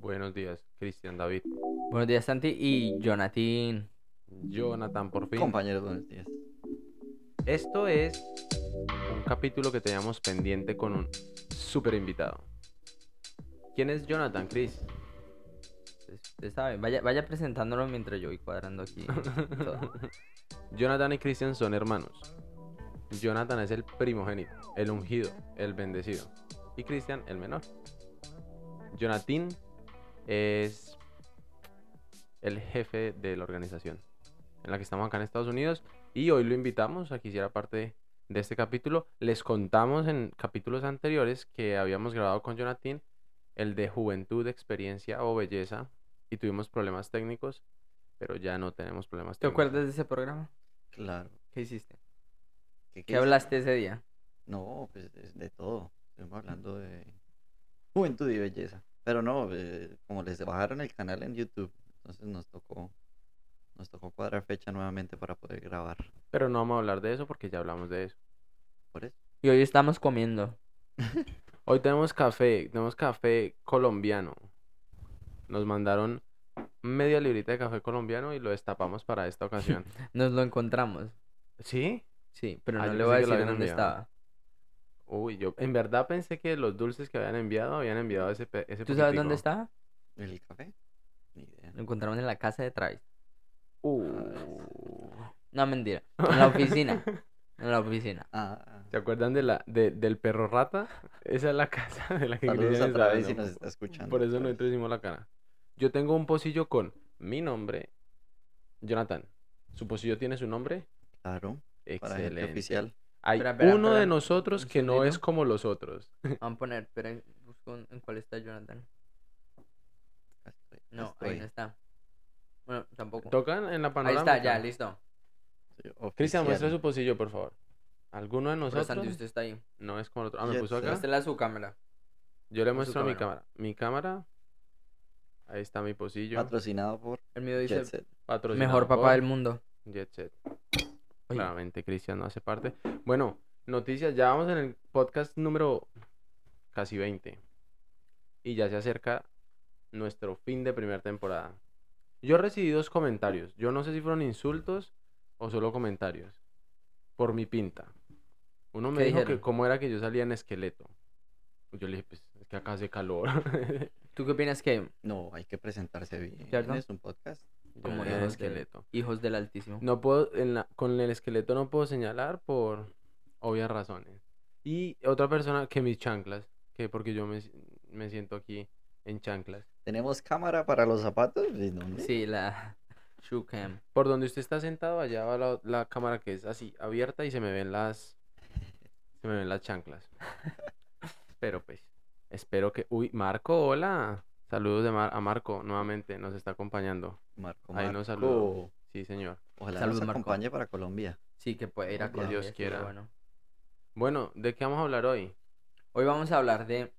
Buenos días, Cristian David. Buenos días, Santi y Jonathan. Jonathan, por fin. Compañeros, buenos días. Esto es un capítulo que teníamos pendiente con un súper invitado. ¿Quién es Jonathan, Chris? Usted sabe, vaya, vaya presentándolo mientras yo voy cuadrando aquí todo. Jonathan y Cristian son hermanos. Jonathan es el primogénito, el ungido, el bendecido. Y Cristian, el menor. Jonathan es el jefe de la organización en la que estamos acá en Estados Unidos. Y hoy lo invitamos a que hiciera parte de este capítulo. Les contamos en capítulos anteriores que habíamos grabado con Jonathan el de juventud, experiencia o belleza. Y tuvimos problemas técnicos, pero ya no tenemos problemas ¿Te técnicos. acuerdas de ese programa? Claro. ¿Qué hiciste? ¿Qué, ¿Qué hablaste ese día? No, pues de, de todo. Estuvimos hablando de juventud y belleza. Pero no, eh, como les bajaron el canal en YouTube, entonces nos tocó nos tocó cuadrar fecha nuevamente para poder grabar. Pero no vamos a hablar de eso porque ya hablamos de eso. Por eso. Y hoy estamos comiendo. Hoy tenemos café, tenemos café colombiano. Nos mandaron media librita de café colombiano y lo destapamos para esta ocasión. Nos lo encontramos. ¿Sí? Sí, pero Ah, no yo le voy a decir dónde enviado. estaba. Uy, yo en verdad pensé que los dulces que habían enviado habían enviado ese pe- ese ¿Tú sabes dónde estaba? ¿El café? Ni idea. Lo encontramos en la casa de Travis. Uh. No, mentira. En la oficina. En la oficina. Ah, ¿Se acuerdan de la de- del perro rata? Esa es la casa de la que saludos Cristian a Travis si hablando. nos está escuchando. Por eso nosotros hicimos la cara. Yo tengo un pocillo con mi nombre, Jonathan. ¿Su pocillo tiene su nombre? Claro, para gente Excelente. oficial. Hay Espera, espera, uno de espera. nosotros Un que no es como los otros. Vamos a poner, esperen, busco en en cuál está Jonathan. Acá estoy, No, ahí no está. Bueno, tampoco. Tocan en la Ahí panorámica. está, ya, listo. Soy Cristian, muestra su pocillo, por favor. ¿Alguno de nosotros Santi, usted está ahí. no es como el otro? Ah, me puso acá. Esta es su cámara. Yo le muestro a mi cámara. cámara. Mi cámara. Ahí está mi pocillo. Patrocinado por El mío dice Jet Set. Patrocinado mejor papá por del mundo. Jet Set. Oye, Claramente Cristian no hace parte. Bueno, noticias. Ya vamos en el podcast número casi 20. Y ya se acerca nuestro fin de primera temporada. Yo recibí dos comentarios. Yo no sé si fueron insultos o solo comentarios. Por mi pinta. Uno me ¿Qué dijo que cómo era que yo salía en esqueleto. Yo le dije, pues es que acá hace calor. ¿Tú qué opinas que No, hay que presentarse bien. ¿Cierto? Es un podcast. Como dije hijos, de- esqueleto. hijos del Altísimo? No puedo, en la- con el esqueleto no puedo señalar por obvias razones. Y otra persona que mis chanclas, que porque yo me, me siento aquí en chanclas. ¿Tenemos cámara para los zapatos? Sí, la shoe cam. Por donde usted está sentado, allá va la, la cámara que es así, abierta y se me ven las, se me ven las chanclas. Pero pues, espero que, uy, Marco, hola. Saludos de Mar- a Marco, nuevamente nos está acompañando. Marco, Ahí nos Marco. saludó. Sí, señor. Ojalá Saludos, nos Marco. acompañe para Colombia. Sí, que puede ir a Dios Colombia. sería quiera. Bueno. Bueno, ¿de qué vamos a hablar hoy? Hoy vamos a hablar de.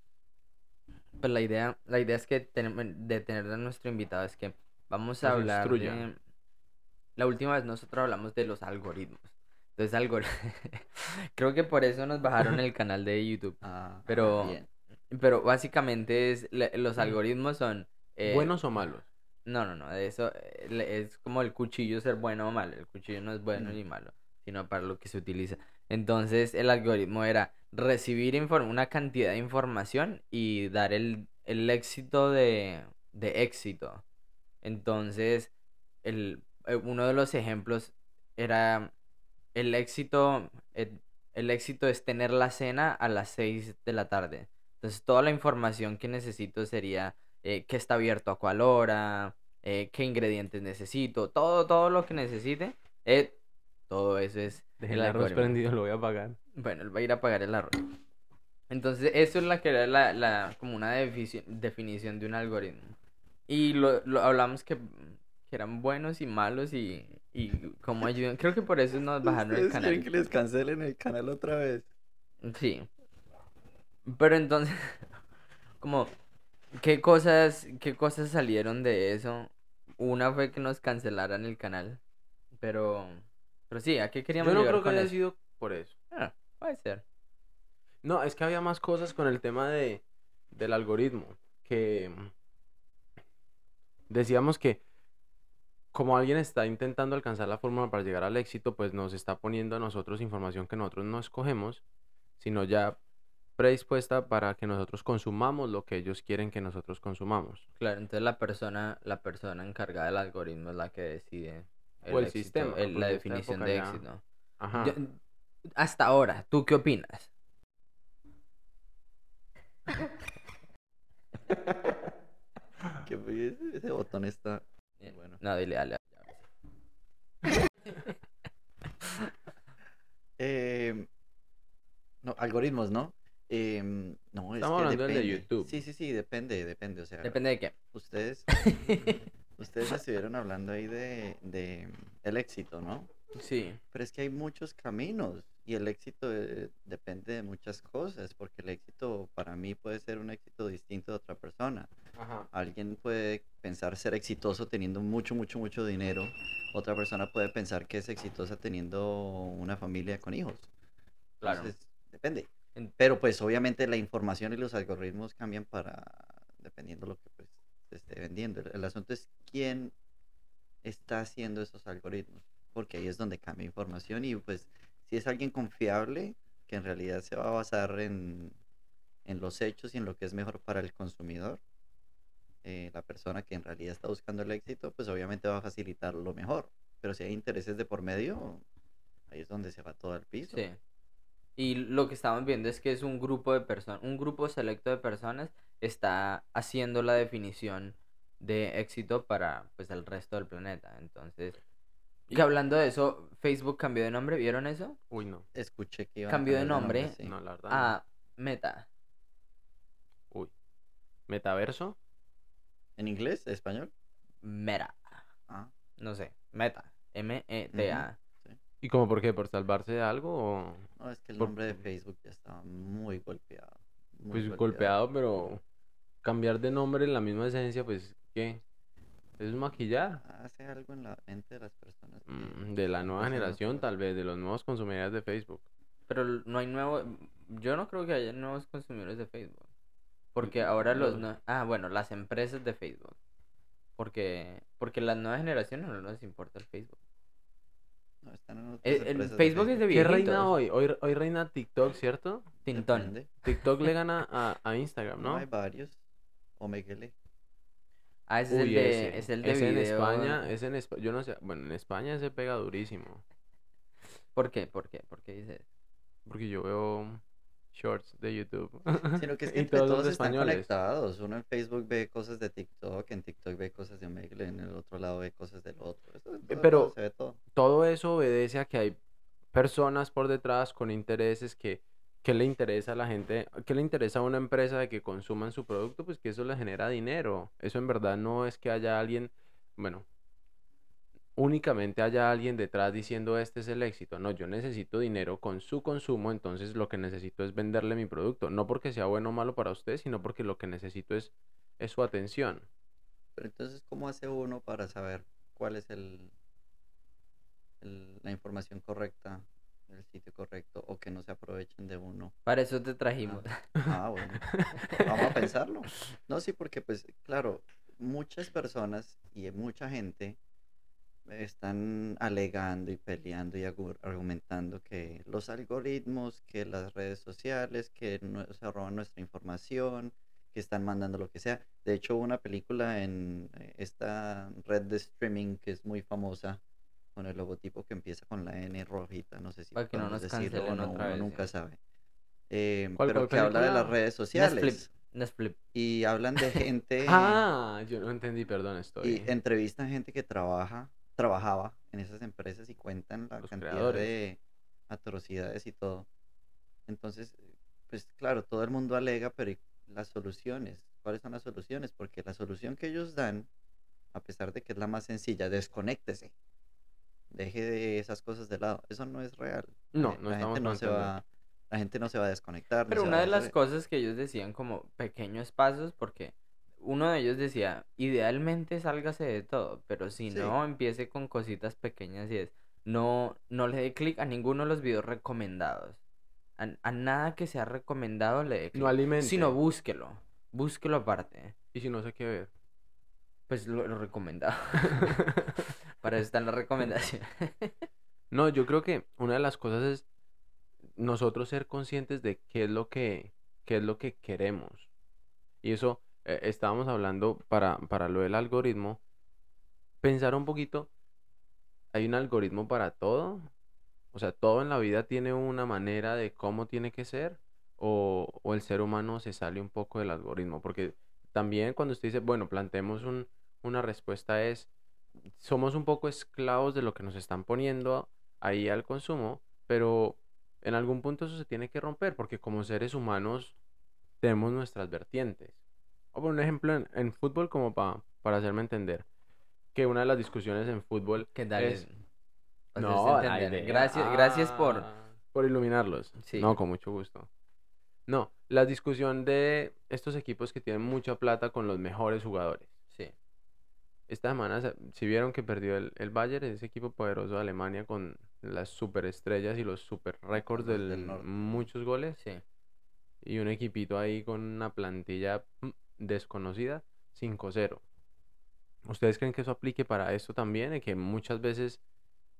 Pues la idea, la idea es que tenemos de tener a nuestro invitado es que vamos a Nos hablar instruya. de. La última vez nosotros hablamos de los algoritmos. Entonces, algor... creo que por eso nos bajaron el canal de YouTube. Ah, Pero- bien. Pero básicamente es los algoritmos son. eh, ¿Buenos o malos? No, no, no. Eso eh, es como el cuchillo ser bueno o malo. El cuchillo no es bueno Mm. ni malo, sino para lo que se utiliza. Entonces, el algoritmo era recibir una cantidad de información y dar el, el éxito de, de éxito. Entonces, el, eh, uno de los ejemplos era el éxito. eh, el éxito es tener la cena a las 6 de la tarde. Entonces, toda la información que necesito sería eh, qué está abierto a cuál hora, eh, qué ingredientes necesito, todo, todo lo que necesite. eh, todo eso es Deje el el arroz algoritmo. prendido, lo voy a apagar. Bueno, él va a ir a pagar el arroz. Entonces, eso es la que era la, la- como una definición de un algoritmo. Y lo, lo hablamos que, que eran buenos y malos y, y cómo ayudan. Creo que por eso nos bajaron el ¿Ustedes quieren que canal. les cancelen el canal otra vez? Sí. Pero entonces, como, ¿qué cosas, qué cosas salieron de eso? Una fue que nos cancelaran el canal. Pero, pero sí, ¿a qué queríamos Yo no creo que haya eso? sido por eso. Ah, puede ser. No, es que había más cosas con el tema de, del algoritmo. Que decíamos que como alguien está intentando alcanzar la fórmula para llegar al éxito, pues nos está poniendo a nosotros información que nosotros no escogemos, sino ya predispuesta para que nosotros consumamos lo que ellos quieren que nosotros consumamos. Claro, entonces la persona, la persona encargada del algoritmo es la que decide O el éxito, sistema, el- la definición de ya- éxito. Ajá. Yo- hasta ahora, ¿tú qué opinas? Ese, ese botón está. Bueno. No, dile, dale. Eh, no, algoritmos, ¿no? Em, no, es Estamos que hablando del de depende. YouTube. Sí, sí, sí, depende, depende. O sea, Depende de qué. ustedes, ustedes estuvieron hablando ahí de, de el éxito, ¿no? Sí, Pero es que hay muchos caminos y el éxito eh, depende de muchas cosas, porque el éxito para mí puede ser un éxito distinto de otra persona. Ajá. Alguien puede pensar ser exitoso teniendo mucho, mucho, mucho dinero. Otra persona puede pensar que es exitosa teniendo una familia con hijos. Claro. Entonces, depende. Pero pues obviamente la información y los algoritmos cambian para dependiendo lo que pues se esté vendiendo. El, el asunto es quién está haciendo esos algoritmos, porque ahí es donde cambia información y pues si es alguien confiable, que en realidad se va a basar en, en los hechos y en lo que es mejor para el consumidor, eh, la persona que en realidad está buscando el éxito, pues obviamente va a facilitar lo mejor. Pero si hay intereses de por medio, ahí es donde se va todo al piso. sí. Y lo que estamos viendo es que es un grupo de personas, un grupo selecto de personas está haciendo la definición de éxito para pues el resto del planeta. Entonces, y hablando de eso, Facebook cambió de nombre, ¿vieron eso? Uy, no. Escuché que iban a Cambió de nombre. sí. No, la verdad. no. A Meta. Uy. ¿Metaverso? ¿En inglés? ¿Español? Meta. Ah, No sé, Meta. M-E-T-A. ¿Y como por qué? ¿Por salvarse de algo o...? no, es que el Por- nombre de Facebook ya estaba muy golpeado. muy Pues golpeado, pero cambiar de nombre en la misma esencia, pues, ¿qué? Es maquillar. Hace algo en la mente de las personas. que- Mm, De la nueva no no generación, tal vez, de los nuevos consumidores de Facebook. Pero no hay nuevo. Yo no creo que haya nuevos consumidores de Facebook. Porque ahora los. nue- Ah, bueno, las empresas de Facebook. Porque porque las nuevas generaciones no les importa el Facebook. No, están en El- el empresas Facebook es de ¿Qué viejitos. reina hoy? hoy? Hoy reina TikTok, ¿cierto? Tintón. Depende. TikTok le gana a, a Instagram, No, ¿no? hay varios. Omegle. Ah, ese es el de, ese. es el de Ese en video. España, es en yo no sé, bueno, en España se pega durísimo. ¿Por qué? ¿Por qué? ¿Por qué dices? Porque yo veo shorts de YouTube. Sino que es que entre todos están conectados. Uno en Facebook ve cosas de TikTok, en TikTok ve cosas de Omegle, en el otro lado ve cosas del otro. Eso todos pero- lados se ve todo. todo eso obedece a que hay personas por detrás con intereses que, que le interesa a la gente, que le interesa a una empresa de que consuman su producto, pues que eso le genera dinero. Eso en verdad no es que haya alguien, bueno, únicamente haya alguien detrás diciendo este es el éxito. No, yo necesito dinero con su consumo, entonces lo que necesito es venderle mi producto. No porque sea bueno o malo para usted, sino porque lo que necesito es, es su atención. Pero entonces, ¿cómo hace uno para saber cuál es el, el- la información correcta, el sitio correcto, o que no se aprovechen de uno? Para eso te trajimos. Ah, bueno. Vamos a pensarlo. No, sí, porque pues, claro, muchas personas y mucha gente están alegando y peleando y argumentando que los algoritmos, que las redes sociales, que no- se roban nuestra información, que están mandando lo que sea. De hecho, hubo una película en eh, esta red de streaming que es muy famosa con el logotipo que empieza con la N rojita, no sé si Para que no nos decirlo o no, otra uno vez, nunca sí. sabe. Eh, ¿Cuál- pero cuál que habla de las película? redes sociales Netflix. Netflix. y hablan de gente Ah, yo no entendí, perdón, y estoy... entrevistan gente que trabaja, trabajaba en esas empresas y cuentan la Los cantidad creadores. de atrocidades y todo. Entonces, pues claro, todo el mundo alega, pero ¿y las soluciones? ¿Cuáles son las soluciones? Porque la solución que ellos dan, a pesar de que es la más sencilla, desconéctese. Deje de esas cosas de lado. Eso no es real. La No, gen- no la estamos gente no se va, la gente no se va a desconectar. Pero una de las cosas que ellos decían como pequeños pasos, porque uno de ellos decía, idealmente sálgase de todo, pero si Sí. no, empiece con cositas pequeñas y es, no, no le dé clic a ninguno de los videos recomendados. A, a nada que sea recomendado le dé clic. No alimente. Sino búsquelo. Búsquelo aparte. Y si no sé qué ver. Pues lo, lo recomendado. Para eso están las recomendaciones. No, yo creo que una de las cosas es nosotros ser conscientes de qué es lo que, qué es lo que queremos. Y eso eh, estábamos hablando para, para lo del algoritmo. Pensar un poquito, hay un algoritmo para todo. O sea, todo en la vida tiene una manera de cómo tiene que ser. O, o el ser humano se sale un poco del algoritmo. Porque también cuando usted dice, bueno, planteemos un, una respuesta es, somos un poco esclavos de lo que nos están poniendo ahí al consumo, pero en algún punto eso se tiene que romper, porque como seres humanos tenemos nuestras vertientes. O por un ejemplo en, en fútbol, como pa- para hacerme entender, que una de las discusiones en fútbol ¿Qué tal? es... No, entender. Gracias, gracias por... Ah, Por iluminarlos. Sí. No, con mucho gusto. No, la discusión de estos equipos que tienen mucha plata con los mejores jugadores. Sí. Esta semana, se- si vieron que perdió el, el Bayern, ese equipo poderoso de Alemania con las superestrellas y los super récords de muchos goles. Sí. Y un equipito ahí con una plantilla mm, desconocida, 5-0. ¿Ustedes creen que eso aplique para esto también? Que muchas veces,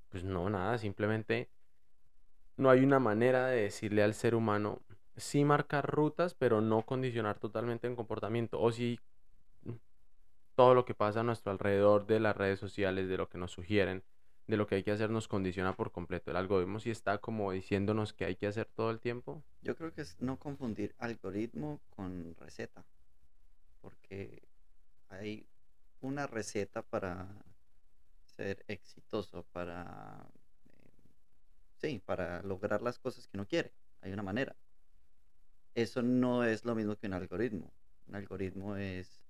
pues no, nada, simplemente no hay una manera de decirle al ser humano, sí marcar rutas, pero no condicionar totalmente el comportamiento. O si todo lo que pasa a nuestro alrededor de las redes sociales, de lo que nos sugieren, de lo que hay que hacer, nos condiciona por completo. El algoritmo sí está como diciéndonos que hay que hacer todo el tiempo. Yo creo que es no confundir algoritmo con receta. Porque hay una receta para ser exitoso, para sí, para lograr las cosas que uno quiere. Hay una manera. Eso no es lo mismo que un algoritmo. Un algoritmo es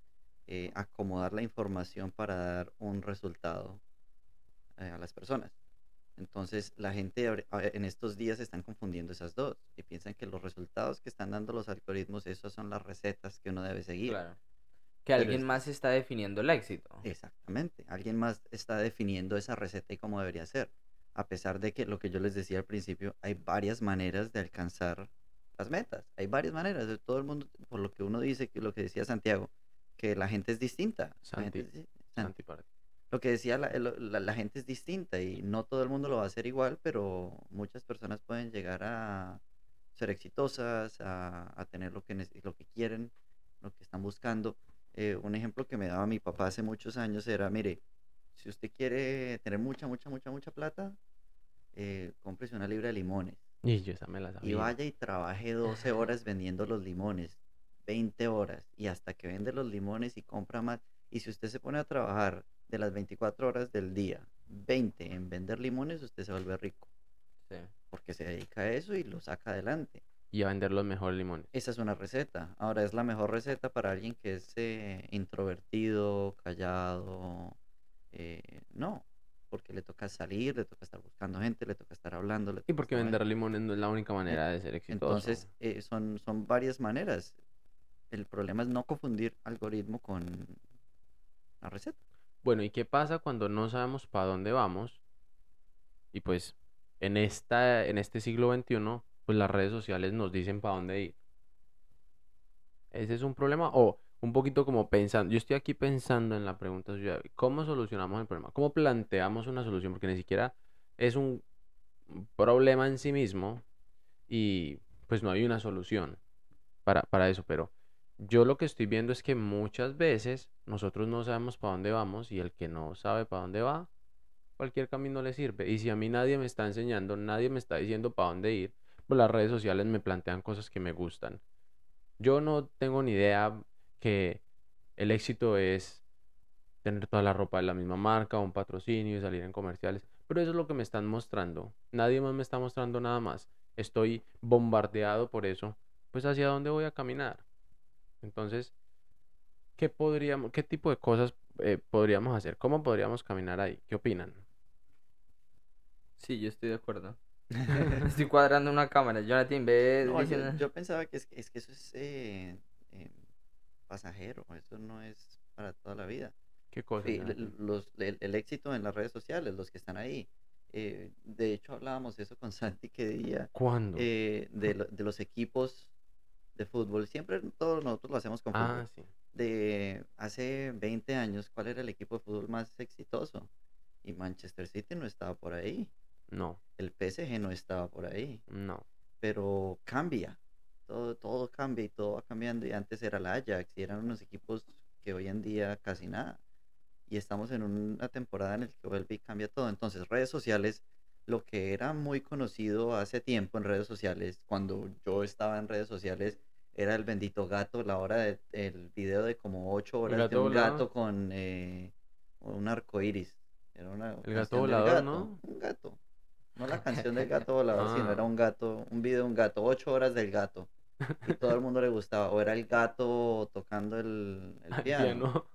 eh, acomodar la información para dar un resultado eh, a las personas. Entonces, la gente en estos días están confundiendo esas dos y piensan que los resultados que están dando los algoritmos, esas son las recetas que uno debe seguir. Claro. Que Pero alguien es- más está definiendo el éxito. Exactamente. Alguien más está definiendo esa receta y cómo debería ser. A pesar de que lo que yo les decía al principio, hay varias maneras de alcanzar las metas. Hay varias maneras. de Todo el mundo, por lo que uno dice, que lo que decía Santiago, que la gente es distinta. La gente Santi. es Santi. Santi. Lo que decía, la, el- la- la gente es distinta y no todo el mundo lo va a hacer igual, pero muchas personas pueden llegar a ser exitosas, a, a tener lo que, lo que quieren, lo que están buscando. Eh, un ejemplo que me daba mi papá hace muchos años era, mire, si usted quiere tener mucha, mucha, mucha, mucha plata, eh, cómprese una libra de limones Y yo esa me la y vaya y trabaje 12 horas vendiendo los limones, 20 horas, y hasta que vende los limones y compra más. Y si usted se pone a trabajar de las 24 horas del día, 20 en vender limones, usted se vuelve rico, Sí. porque se dedica a eso y lo saca adelante. Y a vender los mejores limones. Esa es una receta. Ahora es la mejor receta para alguien que es eh, introvertido, callado. eh, no, porque le toca salir, le toca estar buscando gente, le toca estar hablando. le Y porque vender limones no es la única manera de ser exitoso. Entonces, eh, son, son varias maneras. El problema es no confundir algoritmo con la receta. Bueno, ¿y qué pasa cuando no sabemos para dónde vamos? Y pues en esta, en este siglo XXI, pues las redes sociales nos dicen para dónde ir. Ese es un problema. O un poquito como pensando, yo estoy aquí pensando en la pregunta suya, ¿cómo solucionamos el problema? ¿Cómo planteamos una solución? Porque ni siquiera es un problema en sí mismo y pues no hay una solución para, para eso, pero yo lo que estoy viendo es que muchas veces nosotros no sabemos para dónde vamos y el que no sabe para dónde va, cualquier camino le sirve. Y si a mí nadie me está enseñando, nadie me está diciendo para dónde ir, las redes sociales me plantean cosas que me gustan. Yo no tengo ni idea que el éxito es tener toda la ropa de la misma marca, un patrocinio y salir en comerciales, pero eso es lo que me están mostrando. Nadie más me está mostrando nada más. Estoy bombardeado por eso. Pues hacia dónde voy a caminar. Entonces, ¿qué podríamos, qué tipo de cosas eh, podríamos hacer? ¿Cómo podríamos caminar ahí? ¿Qué opinan? Sí, yo estoy de acuerdo. Estoy cuadrando una cámara. Jonathan, ve No, yo, diciendo- yo pensaba que es, es que eso es eh, eh, pasajero, eso no es para toda la vida. ¿Qué? Sí, Jonathan? el, los- el- el éxito en las redes sociales, los que están ahí, eh, de hecho hablábamos eso con Santi que día ¿Cuándo? eh, de, de los equipos de fútbol. Siempre todos nosotros lo hacemos con fútbol. ah, sí. De hace 20 años, ¿cuál era el equipo de fútbol más exitoso? Y Manchester City no estaba por ahí. No, El PSG no estaba por ahí. no. Pero cambia. Todo, todo cambia y todo va cambiando. Y antes era el Ajax y eran unos equipos que hoy en día casi nada. Y estamos en una temporada en la que vuelve y cambia todo. Entonces, redes sociales, lo que era muy conocido hace tiempo en redes sociales, cuando yo estaba en redes sociales, era el bendito gato, la hora de- del video de como ocho horas de gato un volador? gato con eh, un arco iris. Era una El gato volador, gato, ¿no? Un gato. No la canción del gato volador, sino Ah. era un gato, un video de un gato, ocho horas del gato. Y todo el mundo le gustaba. O era el gato tocando el, el piano. piano.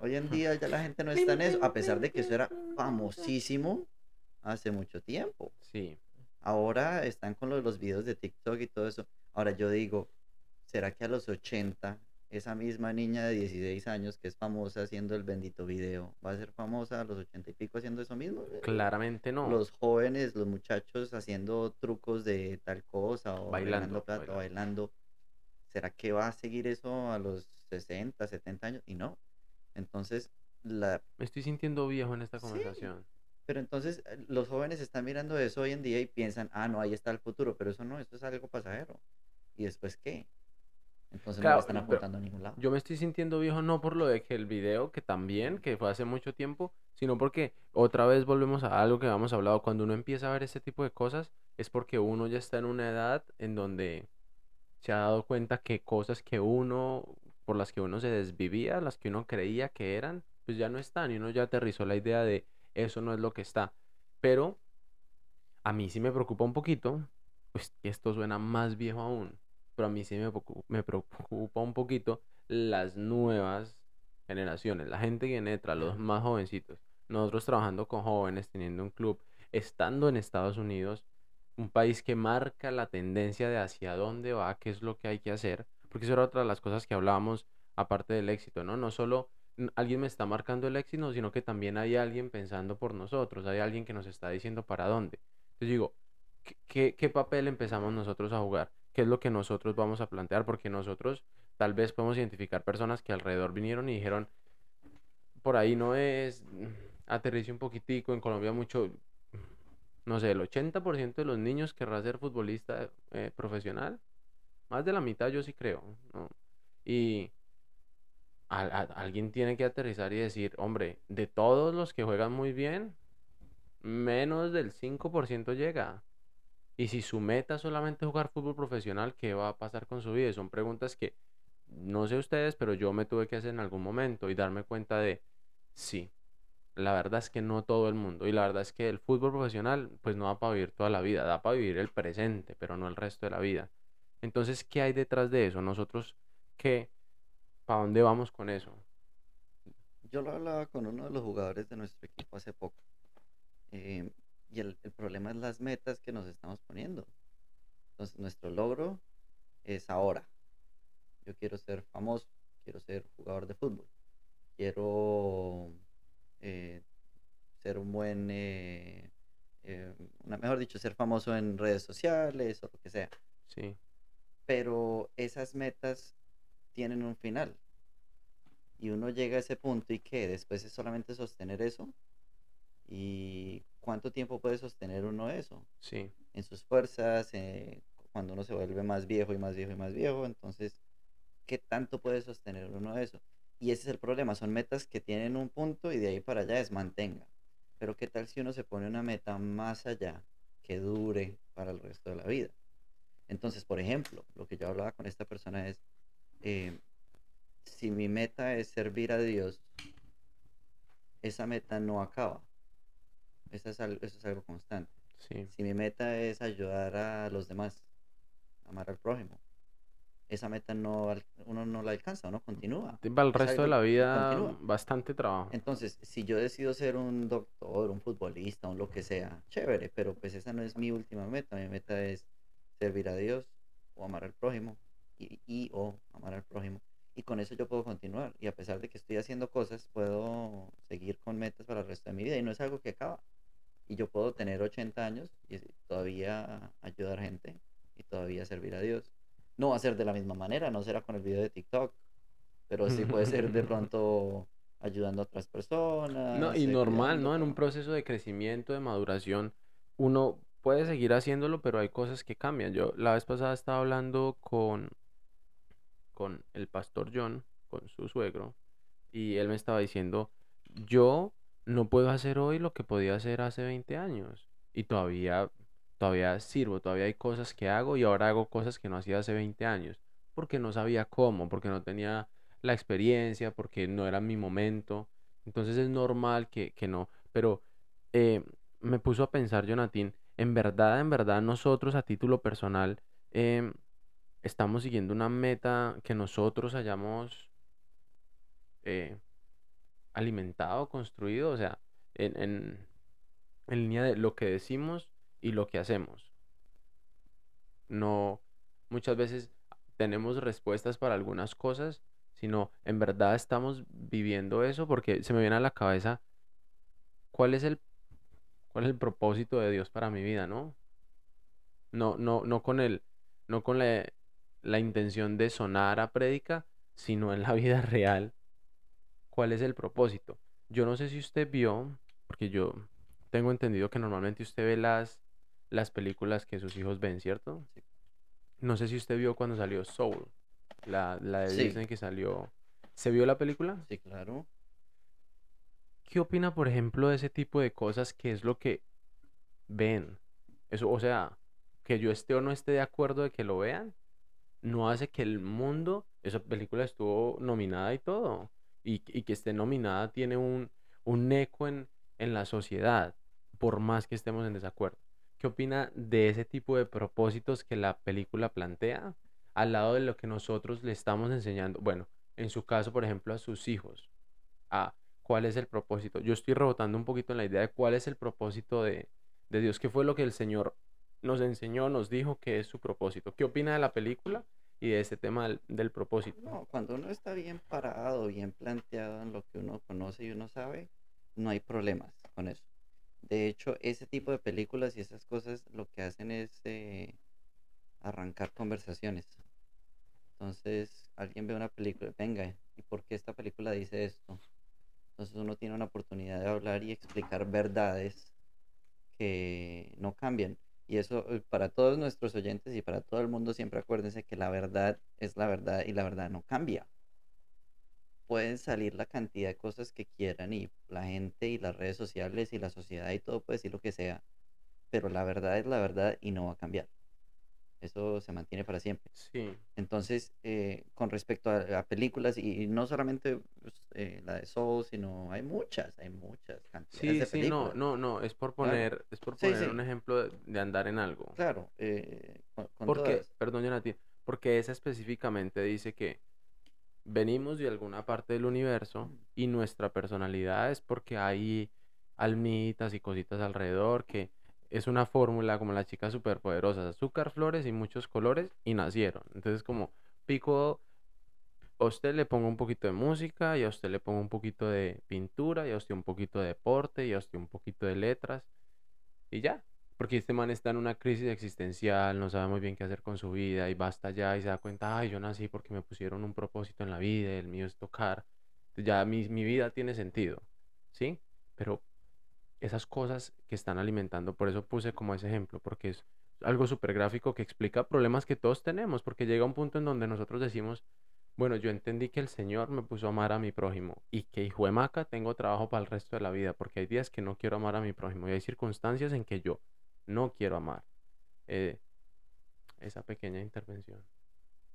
Hoy en día ya la gente no está en eso, a pesar de que eso era famosísimo hace mucho tiempo. Sí. Ahora están con lo de los videos de TikTok y todo eso. Ahora yo digo, ¿será que a los 80 esa misma niña de 16 años que es famosa haciendo el bendito video va a ser famosa a los 80 y pico haciendo eso mismo? Claramente no. Los jóvenes, los muchachos haciendo trucos de tal cosa o Bailando, plata o bailando. ¿Será que va a seguir eso a los 60, 70 años? Y no. Entonces, la Me estoy sintiendo viejo en esta Sí. conversación. pero entonces eh, los jóvenes están mirando eso hoy en día y piensan, ah, no, ahí está el futuro, pero eso no, eso es algo pasajero. ¿Y después qué? Entonces no Claro, lo están pero apuntando a ningún lado. Yo me estoy sintiendo viejo no por lo de que el video, que también, que fue hace mucho tiempo, sino porque otra vez volvemos a algo que habíamos hablado. Cuando uno empieza a ver este tipo de cosas, es porque uno ya está en una edad en donde se ha dado cuenta que cosas que uno, por las que uno se desvivía, las que uno creía que eran, pues ya no están. Y uno ya aterrizó la idea de eso no es lo que está. Pero a mí sí me preocupa un poquito, pues y esto suena más viejo aún, pero a mí sí me, preocu- me preocupa un poquito las nuevas generaciones, la gente que detrás, los más jovencitos. Nosotros trabajando con jóvenes, teniendo un club, estando en Estados Unidos, un país que marca la tendencia de hacia dónde va, qué es lo que hay que hacer, porque eso era otra de las cosas que hablábamos aparte del éxito, ¿no? No solo alguien me está marcando el éxito, sino que también hay alguien pensando por nosotros, hay alguien que nos está diciendo para dónde. Entonces digo, ¿qué, qué, qué papel empezamos nosotros a jugar? ¿Qué es lo que nosotros vamos a plantear? Porque nosotros tal vez podemos identificar personas que alrededor vinieron y dijeron, por ahí no es, aterrice un poquitico, en Colombia mucho, no sé, el 80% de los niños querrá ser futbolista eh, profesional, más de la mitad yo sí creo. Y alguien tiene que aterrizar y decir, hombre, de todos los que juegan muy bien, menos del 5% llega. Y si su meta es solamente jugar fútbol profesional, ¿qué va a pasar con su vida? Son preguntas que no sé ustedes, pero yo me tuve que hacer en algún momento y darme cuenta de, sí, la verdad es que no todo el mundo. Y la verdad es que el fútbol profesional, pues no da para vivir toda la vida, da para vivir el presente, pero no el resto de la vida. Entonces, ¿qué hay detrás de eso? Nosotros, ¿qué? ¿Para dónde vamos con eso? Yo lo hablaba con uno de los jugadores de nuestro equipo hace poco. eh, y el, el problema es las metas que nos estamos poniendo. Entonces, nuestro logro es ahora. Yo quiero ser famoso, quiero ser jugador de fútbol, quiero eh, ser un buen, eh, eh, una- mejor dicho, ser famoso en redes sociales o lo que sea. Sí, Pero esas metas tienen un final. Y uno llega a ese punto y que después es solamente sostener eso. ¿Y cuánto tiempo puede sostener uno eso? sí. En sus fuerzas, eh, cuando uno se vuelve más viejo y más viejo y más viejo. Entonces, ¿qué tanto puede sostener uno eso? Y ese es el problema, son metas que tienen un punto y de ahí para allá es mantenga. Pero ¿qué tal si uno se pone una meta más allá que dure para el resto de la vida? Entonces, por ejemplo, lo que yo hablaba con esta persona es, eh, si mi meta es servir a Dios, esa meta no acaba. Eso es algo, eso es algo constante. Sí, Si mi meta es ayudar a los demás, amar al prójimo, esa meta no, uno no la alcanza, uno continúa. para el Es resto de la vida continúa. bastante trabajo. Entonces, si yo decido ser un doctor, un futbolista, un lo que sea, chévere, pero pues esa no es mi última meta. Mi meta es servir a Dios o amar al prójimo y, y o amar al prójimo. Y con eso yo puedo continuar. Y a pesar de que estoy haciendo cosas, puedo seguir con metas para el resto de mi vida. Y no es algo que acaba. Y yo puedo tener 80 años y todavía ayudar gente y todavía servir a Dios. No va a ser de la misma manera, no será con el video de TikTok, pero sí puede ser de pronto ayudando a otras personas. No, y normal, ¿no? En un proceso de crecimiento, de maduración, uno puede seguir haciéndolo, pero hay cosas que cambian. Yo la vez pasada estaba hablando con, con el pastor John, con su suegro, y él me estaba diciendo, yo no puedo hacer hoy lo que podía hacer hace 20 años. Y todavía, todavía sirvo, todavía hay cosas que hago y ahora hago cosas que no hacía hace 20 años. Porque no sabía cómo, porque no tenía la experiencia, porque no era mi momento. Entonces es normal que, que no. Pero eh, me puso a pensar, Jonatín, en verdad, en verdad, nosotros a título personal em, estamos siguiendo una meta que nosotros hayamos eh, alimentado, construido, o sea, en, en, en línea de lo que decimos y lo que hacemos. No, muchas veces tenemos respuestas para algunas cosas, sino en verdad estamos viviendo eso porque se me viene a la cabeza cuál es el, cuál es el propósito de Dios para mi vida, ¿no? No, no, no con el, no con la, la intención de sonar a prédica, sino en la vida real. ¿Cuál es el propósito? Yo no sé si usted vio, porque yo tengo entendido que normalmente usted ve las, las películas que sus hijos ven, ¿cierto? Sí. No sé si usted vio cuando salió Soul, la, la de Sí. Disney que salió. ¿Se vio la película? Sí, claro. ¿Qué opina, por ejemplo, de ese tipo de cosas que es lo que ven? Eso, o sea, que yo esté o no esté de acuerdo de que lo vean, no hace que el mundo, esa película estuvo nominada y todo, y, que esté nominada tiene un, un eco en, en la sociedad, por más que estemos en desacuerdo. ¿Qué opina de ese tipo de propósitos que la película plantea al lado de lo que nosotros le estamos enseñando? Bueno, en su caso, por ejemplo, a sus hijos. A cuál es el propósito. Yo estoy rebotando un poquito en la idea de cuál es el propósito de, de Dios, qué fue lo que el Señor nos enseñó, nos dijo que es su propósito. ¿Qué opina de la película y de ese tema del, del propósito? No, cuando uno está bien parado, bien planteado en lo que uno conoce y uno sabe, no hay problemas con eso. De hecho, ese tipo de películas y esas cosas lo que hacen es eh, arrancar conversaciones. Entonces, alguien ve una película, venga, ¿y por qué esta película dice esto? Entonces uno tiene una oportunidad de hablar y explicar verdades que no cambian. Y eso eh, para todos nuestros oyentes y para todo el mundo siempre acuérdense que la verdad es la verdad y la verdad no cambia. Pueden salir la cantidad de cosas que quieran y la gente y las redes sociales y la sociedad y todo puede decir lo que sea, pero la verdad es la verdad y no va a cambiar. Eso se mantiene para siempre. Sí, Entonces, eh, con respecto a, a películas, y, y no solamente pues, eh, la de Soul, sino hay muchas, hay muchas cantidades sí, de sí, no, películas. no, no, es por Claro. poner, es por poner sí. un ejemplo de, de andar en algo. Claro, eh, con, con Porque, todas. perdón, Jonathan, porque esa específicamente dice que venimos de alguna parte del universo Mm. y nuestra personalidad es porque hay almitas y cositas alrededor, que es una fórmula como las chicas superpoderosas, azúcar, flores y muchos colores y nacieron. Entonces como pico, a usted le pongo un poquito de música y a usted le pongo un poquito de pintura y a usted un poquito de deporte y a usted un poquito de letras y ya. Porque este man está en una crisis existencial, no sabe muy bien qué hacer con su vida y basta ya y se da cuenta, ay, yo nací porque me pusieron un propósito en la vida, el mío es tocar, ya mi, mi vida tiene sentido, ¿sí? Pero esas cosas que están alimentando, por eso puse como ese ejemplo, porque es algo súper gráfico que explica problemas que todos tenemos, porque llega un punto en donde nosotros decimos, bueno, yo entendí que el Señor me puso a amar a mi prójimo y que hijo de maca tengo trabajo para el resto de la vida, porque hay días que no quiero amar a mi prójimo y hay circunstancias en que yo no quiero amar. Eh, esa pequeña intervención.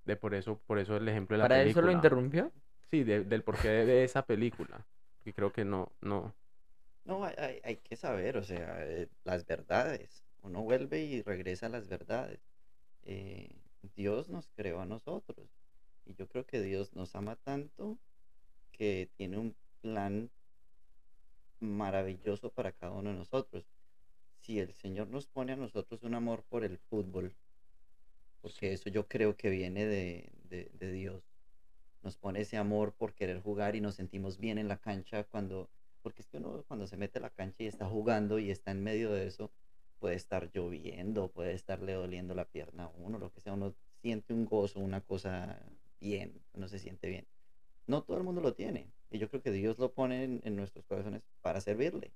De por eso, por eso el ejemplo de la ¿Para eso lo película. interrumpió? Sí, de- del porqué de, de esa película. Porque creo que no, no. No, hay, hay- que saber, o sea, eh, las verdades. Uno vuelve y regresa a las verdades. Eh, Dios nos creó a nosotros. Y yo creo que Dios nos ama tanto que tiene un plan maravilloso para cada uno de nosotros. Si el Señor nos pone a nosotros un amor por el fútbol, porque eso yo creo que viene de, de- de Dios, nos pone ese amor por querer jugar y nos sentimos bien en la cancha cuando porque es que uno cuando se mete a la cancha y está jugando y está en medio de eso, puede estar lloviendo, puede estarle doliendo la pierna a uno, lo que sea, uno siente un gozo, una cosa bien, uno se siente bien. No todo el mundo lo tiene, y yo creo que Dios lo pone en, en nuestros corazones para servirle.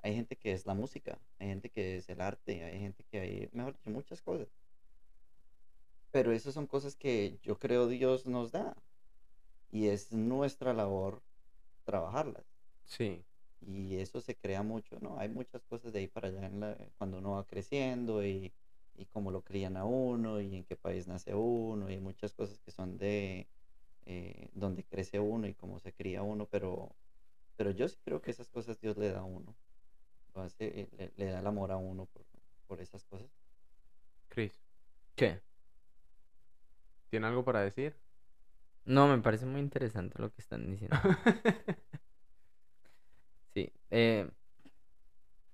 Hay gente que es la música, hay gente que es el arte, hay gente que hay, mejor dicho, muchas cosas. Pero esas son cosas que yo creo Dios nos da. Y es nuestra labor trabajarlas. Sí. Y eso se crea mucho, ¿no? Hay muchas cosas de ahí para allá en la- cuando uno va creciendo y, y cómo lo crían a uno y en qué país nace uno y muchas cosas que son de eh, donde crece uno y cómo se cría uno, pero, pero yo sí creo que esas cosas Dios le da a uno. Lo hace, eh, le, le da el amor a uno por, por esas cosas. Chris, ¿Qué? ¿tiene algo para decir? No, me parece muy interesante lo que están diciendo. Sí. eh,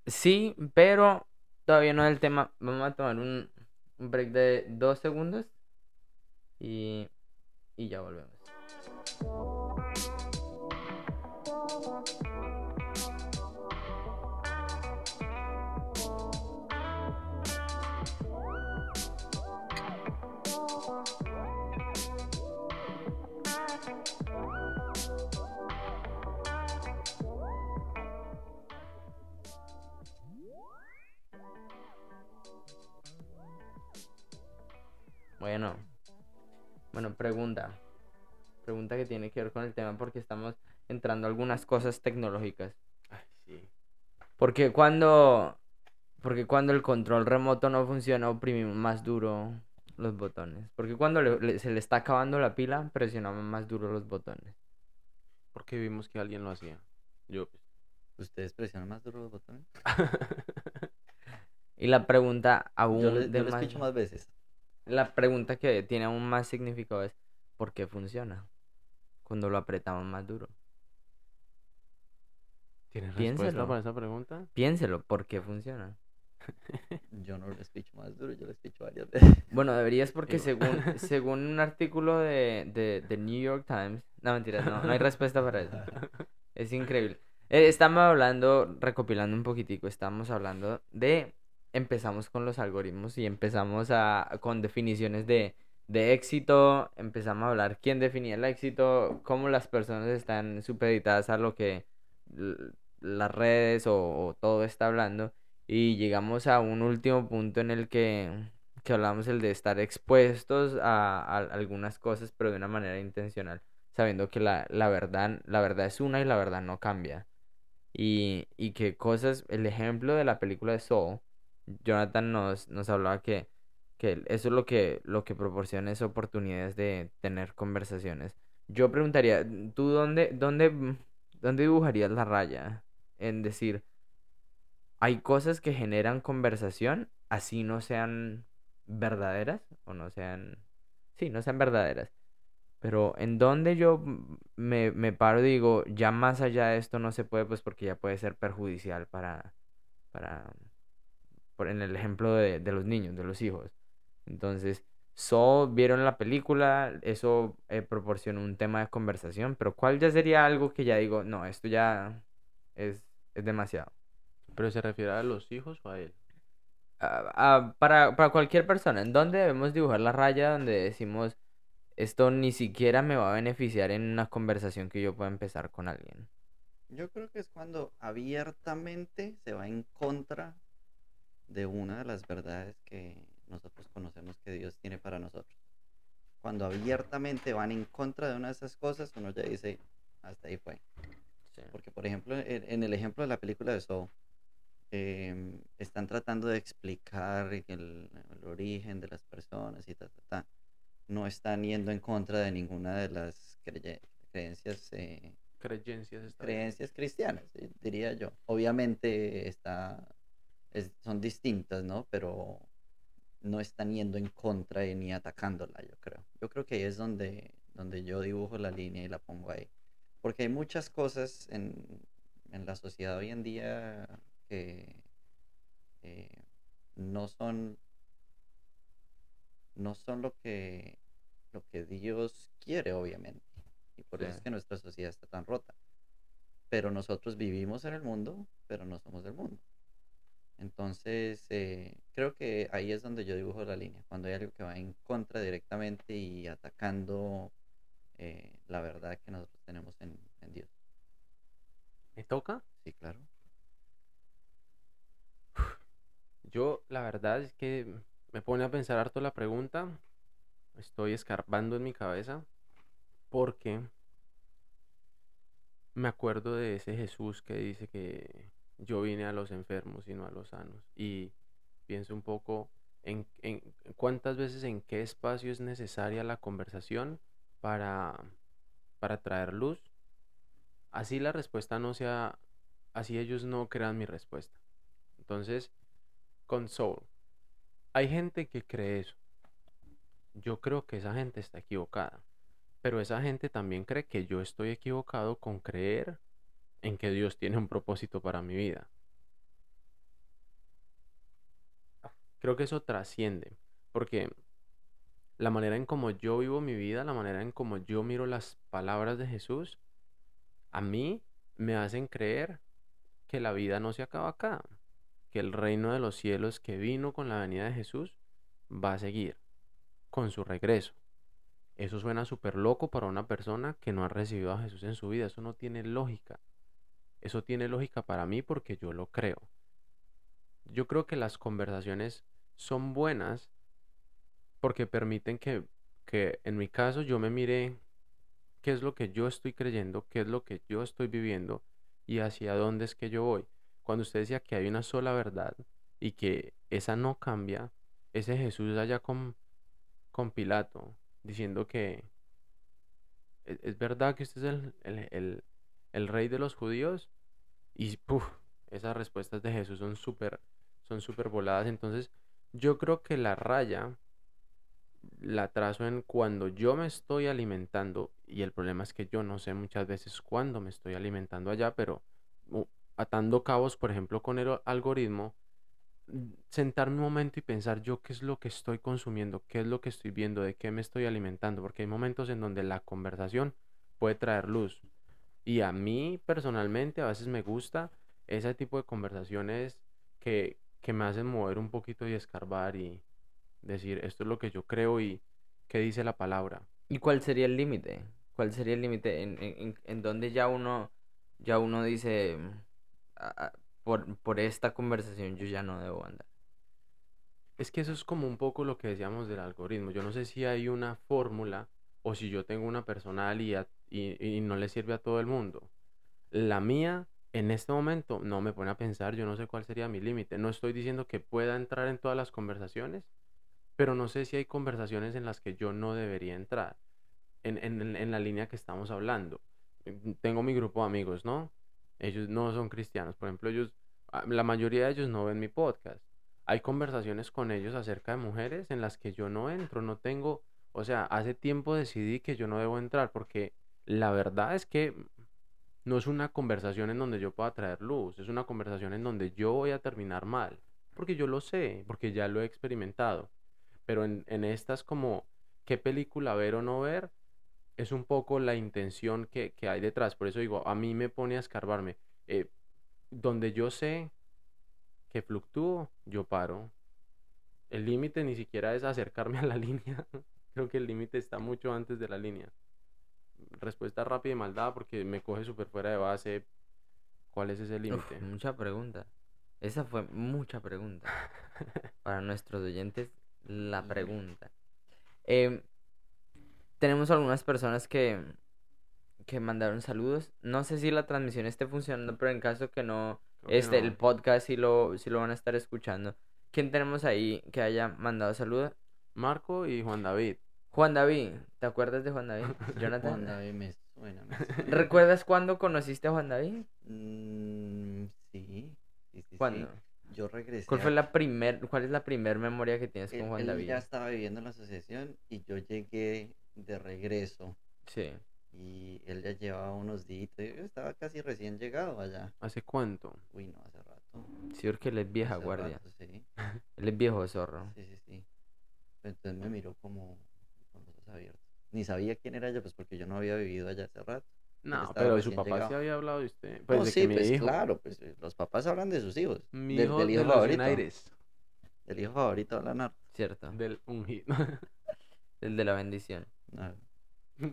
sí, pero todavía no es el tema. Vamos a tomar un, un break de dos segundos y, y ya volvemos. Bueno, bueno, pregunta. Pregunta que tiene que ver con el tema porque estamos entrando a algunas cosas tecnológicas. Ay, sí. Porque cuando, porque cuando el control remoto no funciona, oprimimos más duro los botones. Porque cuando le- le- se le está acabando la pila, presionamos más duro los botones. Porque vimos que alguien lo hacía. Yo. ¿Ustedes presionan más duro los botones? Y la pregunta aún Yo, le, de yo lo más- escucho más veces. La pregunta que tiene aún más significado es ¿por qué funciona? Cuando lo apretamos más duro. ¿Tienes respuesta Piénselo. para esa pregunta? Piénselo, ¿por qué funciona? Yo no lo escucho más duro, yo lo escucho varias veces. Bueno, deberías porque Igual. según, según un artículo de, de, de New York Times... No, mentira, no, no hay respuesta para eso. Es increíble. Eh, estamos hablando, recopilando un poquitico, estamos hablando de... Empezamos con los algoritmos y empezamos a, con definiciones de, de éxito, empezamos a hablar quién definía el éxito, cómo las personas están supeditadas a lo que las redes o, todo está hablando y llegamos a un último punto en el que, que hablamos el de estar expuestos a, a algunas cosas pero de una manera intencional sabiendo que la, la verdad la verdad es una y la verdad no cambia. Y, y que cosas el ejemplo de la película de Soul Jonathan nos, nos hablaba que, que eso es lo que, lo que proporciona es oportunidades de tener conversaciones. Yo preguntaría, ¿tú dónde, dónde, dónde dibujarías la raya? En decir, hay cosas que generan conversación, así no sean verdaderas, o no sean, sí, no sean verdaderas. Pero en donde yo me, me paro y digo, ya más allá de esto no se puede, pues porque ya puede ser perjudicial para, para, por en el ejemplo de, de los niños, de los hijos. Entonces, so vieron la película, eso eh, proporcionó un tema de conversación, pero ¿cuál ya sería algo que ya digo, no, esto ya es, es demasiado? ¿Pero se refiere a los hijos o a él? Ah, ah, para, para cualquier persona, ¿en dónde debemos dibujar la raya donde decimos, esto ni siquiera me va a beneficiar en una conversación que yo pueda empezar con alguien? Yo creo que es cuando abiertamente se va en contra de una de las verdades que nosotros conocemos que Dios tiene para nosotros. Cuando abiertamente van en contra de una de esas cosas, uno ya dice, hasta ahí fue. Porque, por ejemplo, en, en el ejemplo de la película de Soul, em, están tratando de explicar el, el origen de las personas y ta, ta, ta. No están yendo en contra de ninguna de las creye- creencias eh, Creencias creencias cristianas, diría yo. Obviamente está, es- son distintas, ¿no? Pero no están yendo en contra y ni atacándola, yo creo. Yo creo que ahí es donde, donde yo dibujo la línea y la pongo ahí. Porque hay muchas cosas en, en la sociedad hoy en día que eh, no son no son lo que lo que Dios quiere, obviamente. Y por eso es que nuestra sociedad está tan rota. pero nosotros vivimos en el mundo, pero no somos del mundo. Entonces, eh, creo que ahí es donde yo dibujo la línea, cuando hay algo que va en contra directamente y atacando eh, la verdad que nosotros tenemos en, en Dios. ¿Me toca? Sí, claro. Yo, la verdad es que me pone a pensar harto la pregunta. Estoy escarbando en mi cabeza porque me acuerdo de ese Jesús que dice que yo vine a los enfermos y no a los sanos. Y pienso un poco en, en cuántas veces, en qué espacio es necesaria la conversación para, para traer luz. Así la respuesta no sea, así ellos no crean mi respuesta. Entonces, con hay gente que cree eso. Yo creo que esa gente está equivocada. Pero esa gente también cree que yo estoy equivocado con creer en que Dios tiene un propósito para mi vida. Creo que eso trasciende, porque la manera en como yo vivo mi vida, la manera en como yo miro las palabras de Jesús, a mí me hacen creer que la vida no se acaba acá, que el reino de los cielos que vino con la venida de Jesús va a seguir con su regreso. Eso suena súper loco para una persona que no ha recibido a Jesús en su vida. Eso no tiene lógica. Eso tiene lógica para mí porque yo lo creo. Yo creo que las conversaciones son buenas porque permiten que, que en mi caso yo me mire qué es lo que yo estoy creyendo, qué es lo que yo estoy viviendo y hacia dónde es que yo voy. Cuando usted decía que hay una sola verdad y que esa no cambia, ese Jesús allá con, con Pilato, diciendo que e-, es, verdad que usted es el, el, rey de los judíos y puff, esas respuestas de Jesús son súper son súper voladas entonces yo creo que la raya la trazo en cuando yo me estoy alimentando y el problema es que yo no sé muchas veces cuándo me estoy alimentando allá pero atando cabos por ejemplo con el algoritmo sentarme un momento y pensar yo qué es lo que estoy consumiendo, qué es lo que estoy viendo, de qué me estoy alimentando, porque hay momentos en donde la conversación puede traer luz. Y a mí personalmente a veces me gusta ese tipo de conversaciones que, que me hacen mover un poquito y escarbar y decir esto es lo que yo creo y qué dice la palabra. ¿Y cuál sería el límite? ¿Cuál sería el límite en, en, en donde ya uno, ya uno dice, por, por esta conversación yo ya no debo andar. Es que eso es como un poco lo que decíamos del algoritmo. Yo no sé si hay una fórmula o si yo tengo una personalidad y, y, no le sirve a todo el mundo. La mía, en este momento, no me pone a pensar, yo no sé cuál sería mi límite. No estoy diciendo que pueda entrar en todas las conversaciones, pero no sé si hay conversaciones en las que yo no debería entrar. En, en, en la línea que estamos hablando. Tengo mi grupo de amigos, ¿no? Ellos no son cristianos. Por ejemplo, ellos, ah, la mayoría de ellos no ven mi podcast. Hay conversaciones con ellos acerca de mujeres en las que yo no entro, no tengo, o sea, hace tiempo decidí que yo no debo entrar porque la verdad es que no es una conversación en donde yo pueda traer luz, es una conversación en donde yo voy a terminar mal, porque yo lo sé, porque ya lo he experimentado. Pero en, estas como qué película ver o no ver, es un poco la intención que, hay detrás. Por eso digo, a mí me pone a escarbarme. Eh, donde yo sé que fluctúo, yo paro. El límite ni siquiera es acercarme a la línea. Creo que el límite está mucho antes de la línea. Respuesta rápida y maldad porque me coge súper fuera de base. ¿Cuál es ese límite? Mucha pregunta. Esa fue mucha pregunta. Para nuestros oyentes, la pregunta. Eh, tenemos algunas personas que, que mandaron saludos. No sé si la transmisión esté funcionando, pero en caso que no, este, el podcast sí lo, sí lo van a estar escuchando. ¿Quién tenemos ahí que haya mandado saludos? Marco y Juan David. Juan David, ¿te acuerdas de Juan David? Jonathan. Juan David me suena, ¿Recuerdas cuándo conociste a Juan David? Mm, sí, sí, sí. ¿Cuándo? Yo regresé. ¿Cuál fue la primer, cuál es la primera memoria que tienes con Juan él David? ya estaba viviendo en la asociación y yo llegué de regreso. Sí. Y él ya llevaba unos días, estaba casi recién llegado allá. ¿Hace cuánto? Uy, no, hace rato. Sí, porque él es vieja guardia. sí. Él es viejo zorro. Sí, sí, sí. Entonces me miró como con los ojos abiertos. Ni sabía quién era ella, pues porque yo no había vivido allá hace rato. No, pero de su papá llegado. sí había hablado de usted. Pues no, de sí, que mi pues hijo, claro, pues eh, los papás hablan de sus hijos. mi del, hijo del hijo de los favorito. United, Del hijo favorito hablan harto. Cierto. del ungido. El de la bendición. Ah,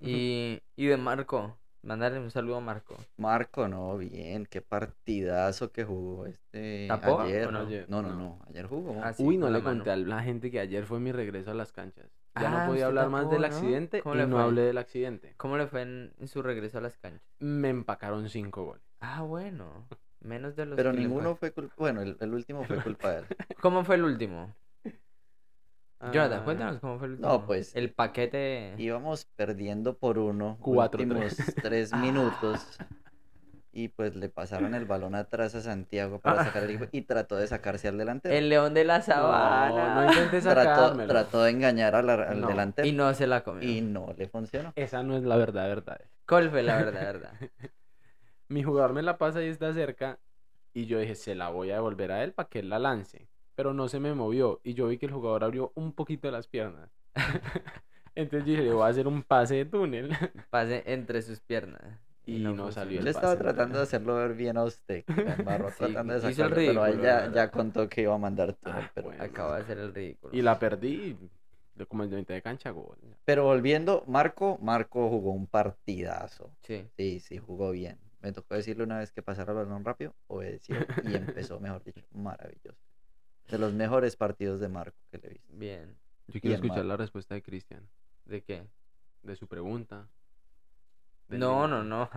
Y, y de Marco. Mandarle un saludo a Marco. Marco, no, bien, qué partidazo que jugó este ¿Tapó ayer. no? No, no, No. no, ayer jugó. Ah, sí, Uy, no le mano. conté a la gente que ayer fue mi regreso a las canchas. Ya Ah, no podía usted hablar más del ¿no? accidente ¿Cómo y no hablé del accidente. ¿Cómo le fue en, en su regreso a las canchas? Me empacaron cinco goles. Ah, bueno. Menos de los Pero ninguno fue. culpa, bueno, el, el último fue culpa de él. ¿Cómo fue el último? Jonathan, Ah, cuéntanos cómo fue el último. No, pues, El paquete. Íbamos perdiendo por uno, Cuatro, últimos tres. tres minutos. Y pues le pasaron el balón atrás a Santiago para sacar el equipo y trató de sacarse al delantero. El león de la sabana. No, no intentes trató, trató de engañar al No. delantero Y no se la comió. y no le funcionó. Esa no es la verdad, verdad. ¿Cuál fue la verdad, verdad? Mi jugador me la pasa y está cerca. Y yo dije, se la voy a devolver a él para que él la lance. Pero no se me movió. Y yo vi que el jugador abrió un poquito las piernas. Entonces yo dije, le voy a hacer un pase de túnel. Pase entre sus piernas. Y no salió funcionó. el Yo estaba pase, tratando de ¿no? hacerlo ver bien a usted. Sí, tratando de sacarlo, pero ridículo, ya, la verdad. ya contó que iba a mandar túnel. Ah, pero, bueno. Acaba de hacer el ridículo. Y la perdí. de- Como el de mitad de cancha, gol. pero volviendo, Marco, Marco jugó un partidazo. Sí. Sí, sí, jugó bien. Me tocó decirle una vez que pasara el balón rápido, obedeció y empezó, mejor dicho, maravilloso. De los mejores partidos de Marco que le he visto. Bien. Yo quiero Bien, escuchar la respuesta de Cristian. ¿De qué? De su pregunta. Del No, no, no.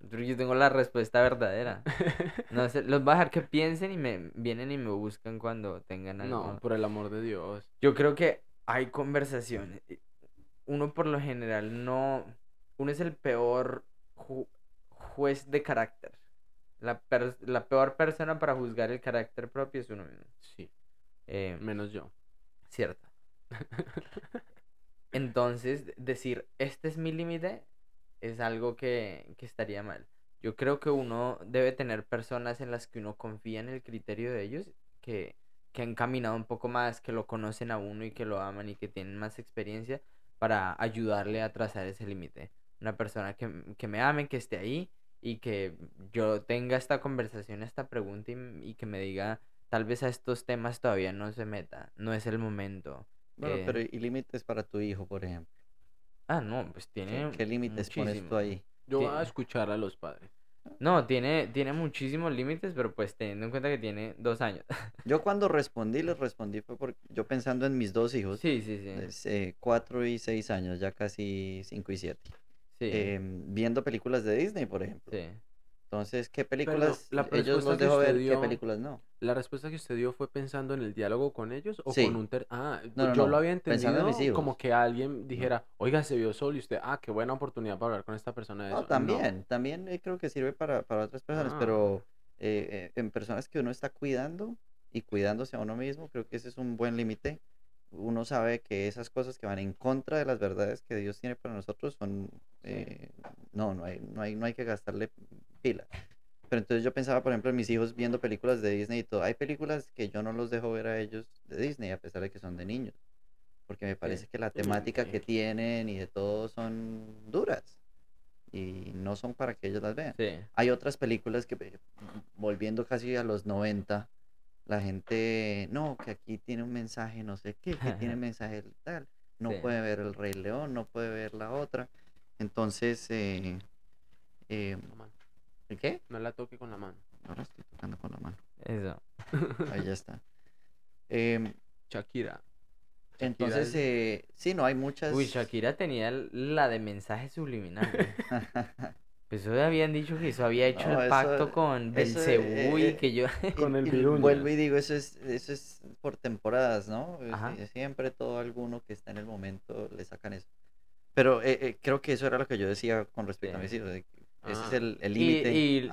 Yo tengo la respuesta verdadera. No sé, los voy a dejar que piensen y me vienen y me buscan cuando tengan algo. No, por el amor de Dios. Yo creo que hay conversaciones. Uno por lo general no. Uno es el peor ju- juez de carácter. La, per- la peor persona para juzgar el carácter propio es uno mismo. Sí, Eh, menos yo. cierto. Entonces, decir, este es mi límite, es algo que, que estaría mal. Yo creo que uno debe tener personas en las que uno confía en el criterio de ellos, que, que han caminado un poco más, que lo conocen a uno y que lo aman y que tienen más experiencia para ayudarle a trazar ese límite. Una persona que, que me ame, que esté ahí y que yo tenga esta conversación, esta pregunta y, que me diga, tal vez a estos temas todavía no se meta, no es el momento. Bueno, Eh, pero y límites para tu hijo, por ejemplo. Ah, no, pues ¿Qué, tiene qué límites pones tú ahí? Yo voy a escuchar a los padres. No, tiene, tiene muchísimos límites, pero pues teniendo en cuenta que tiene dos años. Yo cuando respondí, les respondí fue porque yo pensando en mis dos hijos, Sí, sí, sí. es, eh, cuatro y seis años, ya casi cinco y siete, Sí, em, viendo películas de Disney, por ejemplo. sí. Entonces, ¿qué películas la ellos dejo usted ver? ¿Qué películas no? ¿La respuesta que usted dio fue pensando en el diálogo con ellos o Sí. con un ter... Ah, No, no, yo no, lo había en entendido como que alguien dijera, oiga, se vio solo y usted, ah, qué buena oportunidad para hablar con esta persona de eso. también, también eh, creo que sirve para, para otras personas, Ah. pero eh, eh, en personas que uno está cuidando y cuidándose a uno mismo, creo que ese es un buen límite. Uno sabe que esas cosas que van en contra de las verdades que Dios tiene para nosotros son, eh, no, no hay, no hay, no hay que gastarle pila. Pero entonces yo pensaba, por ejemplo, en mis hijos viendo películas de Disney y todo. Hay películas que yo no los dejo ver a ellos de Disney, a pesar de que son de niños. Porque me parece que la temática que tienen y de todo son duras. Y no son para que ellos las vean. Sí. Hay otras películas que, eh, volviendo casi a los 90, la gente, no, que aquí tiene un mensaje no sé qué, que tiene mensaje tal. No Sí. puede ver el Rey León, no puede ver la otra. Entonces, eh, eh, La. ¿qué? No la toque con la mano. Ahora estoy tocando con la mano. Eso. Ahí ya está. Em, Shakira. entonces, es- eh, sí, no hay muchas. Uy, Shakira tenía la de mensaje subliminal. Pues eso habían dicho que eso había hecho No, el eso- pacto con Belcebú y eh, que yo... Y- Con el y viruñas. Vuelvo y digo, eso es, eso es por temporadas, ¿no? Ajá. es Siempre todo alguno que está en el momento le sacan eso. Pero eh, eh, creo que eso era lo que yo decía con respecto a Sí. mis hijos. Ese es Ah. el Y, límite.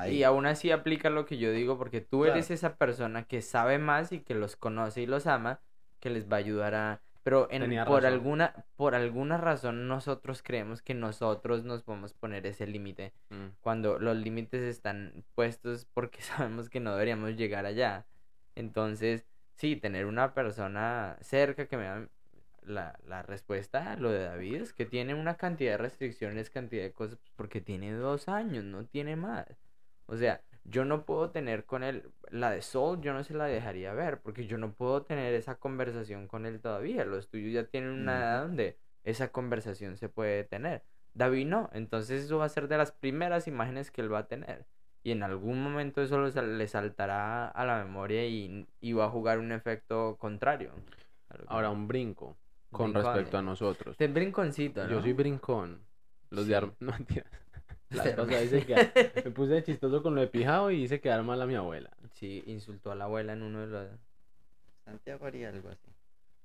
y, y aún así aplica lo que yo digo porque tú eres esa persona que sabe más y que los conoce y los ama, que les va a ayudar a... Pero en, por, razón. alguna, por alguna razón nosotros creemos que nosotros nos podemos poner ese límite Mm. cuando los límites están puestos porque sabemos que no deberíamos llegar allá. Entonces, sí, tener una persona cerca que me la, la respuesta a lo de David es que tiene una cantidad de restricciones, cantidad de cosas, porque tiene dos años, no tiene más. O sea, yo no puedo tener con él, la de Soul, yo no se la dejaría ver, porque yo no puedo tener esa conversación con él todavía. Los tuyos ya tienen una Ujú. edad donde esa conversación se puede tener. David no, entonces eso va a ser de las primeras imágenes que él va a tener. Y en algún momento eso le sal- le saltará a la memoria y, y va a jugar un efecto contrario. Ahora, un brinco con Brincones. respecto a nosotros. Este brinconcito, ¿no? Yo soy brincón. Los de Sí. Ar- No, mentira. La Sí. vez pasada hice que- me puse de chistoso con lo de pijao y hice quedar mal a mi abuela. Sí, insultó a la abuela en uno de los... Santiago haría algo así.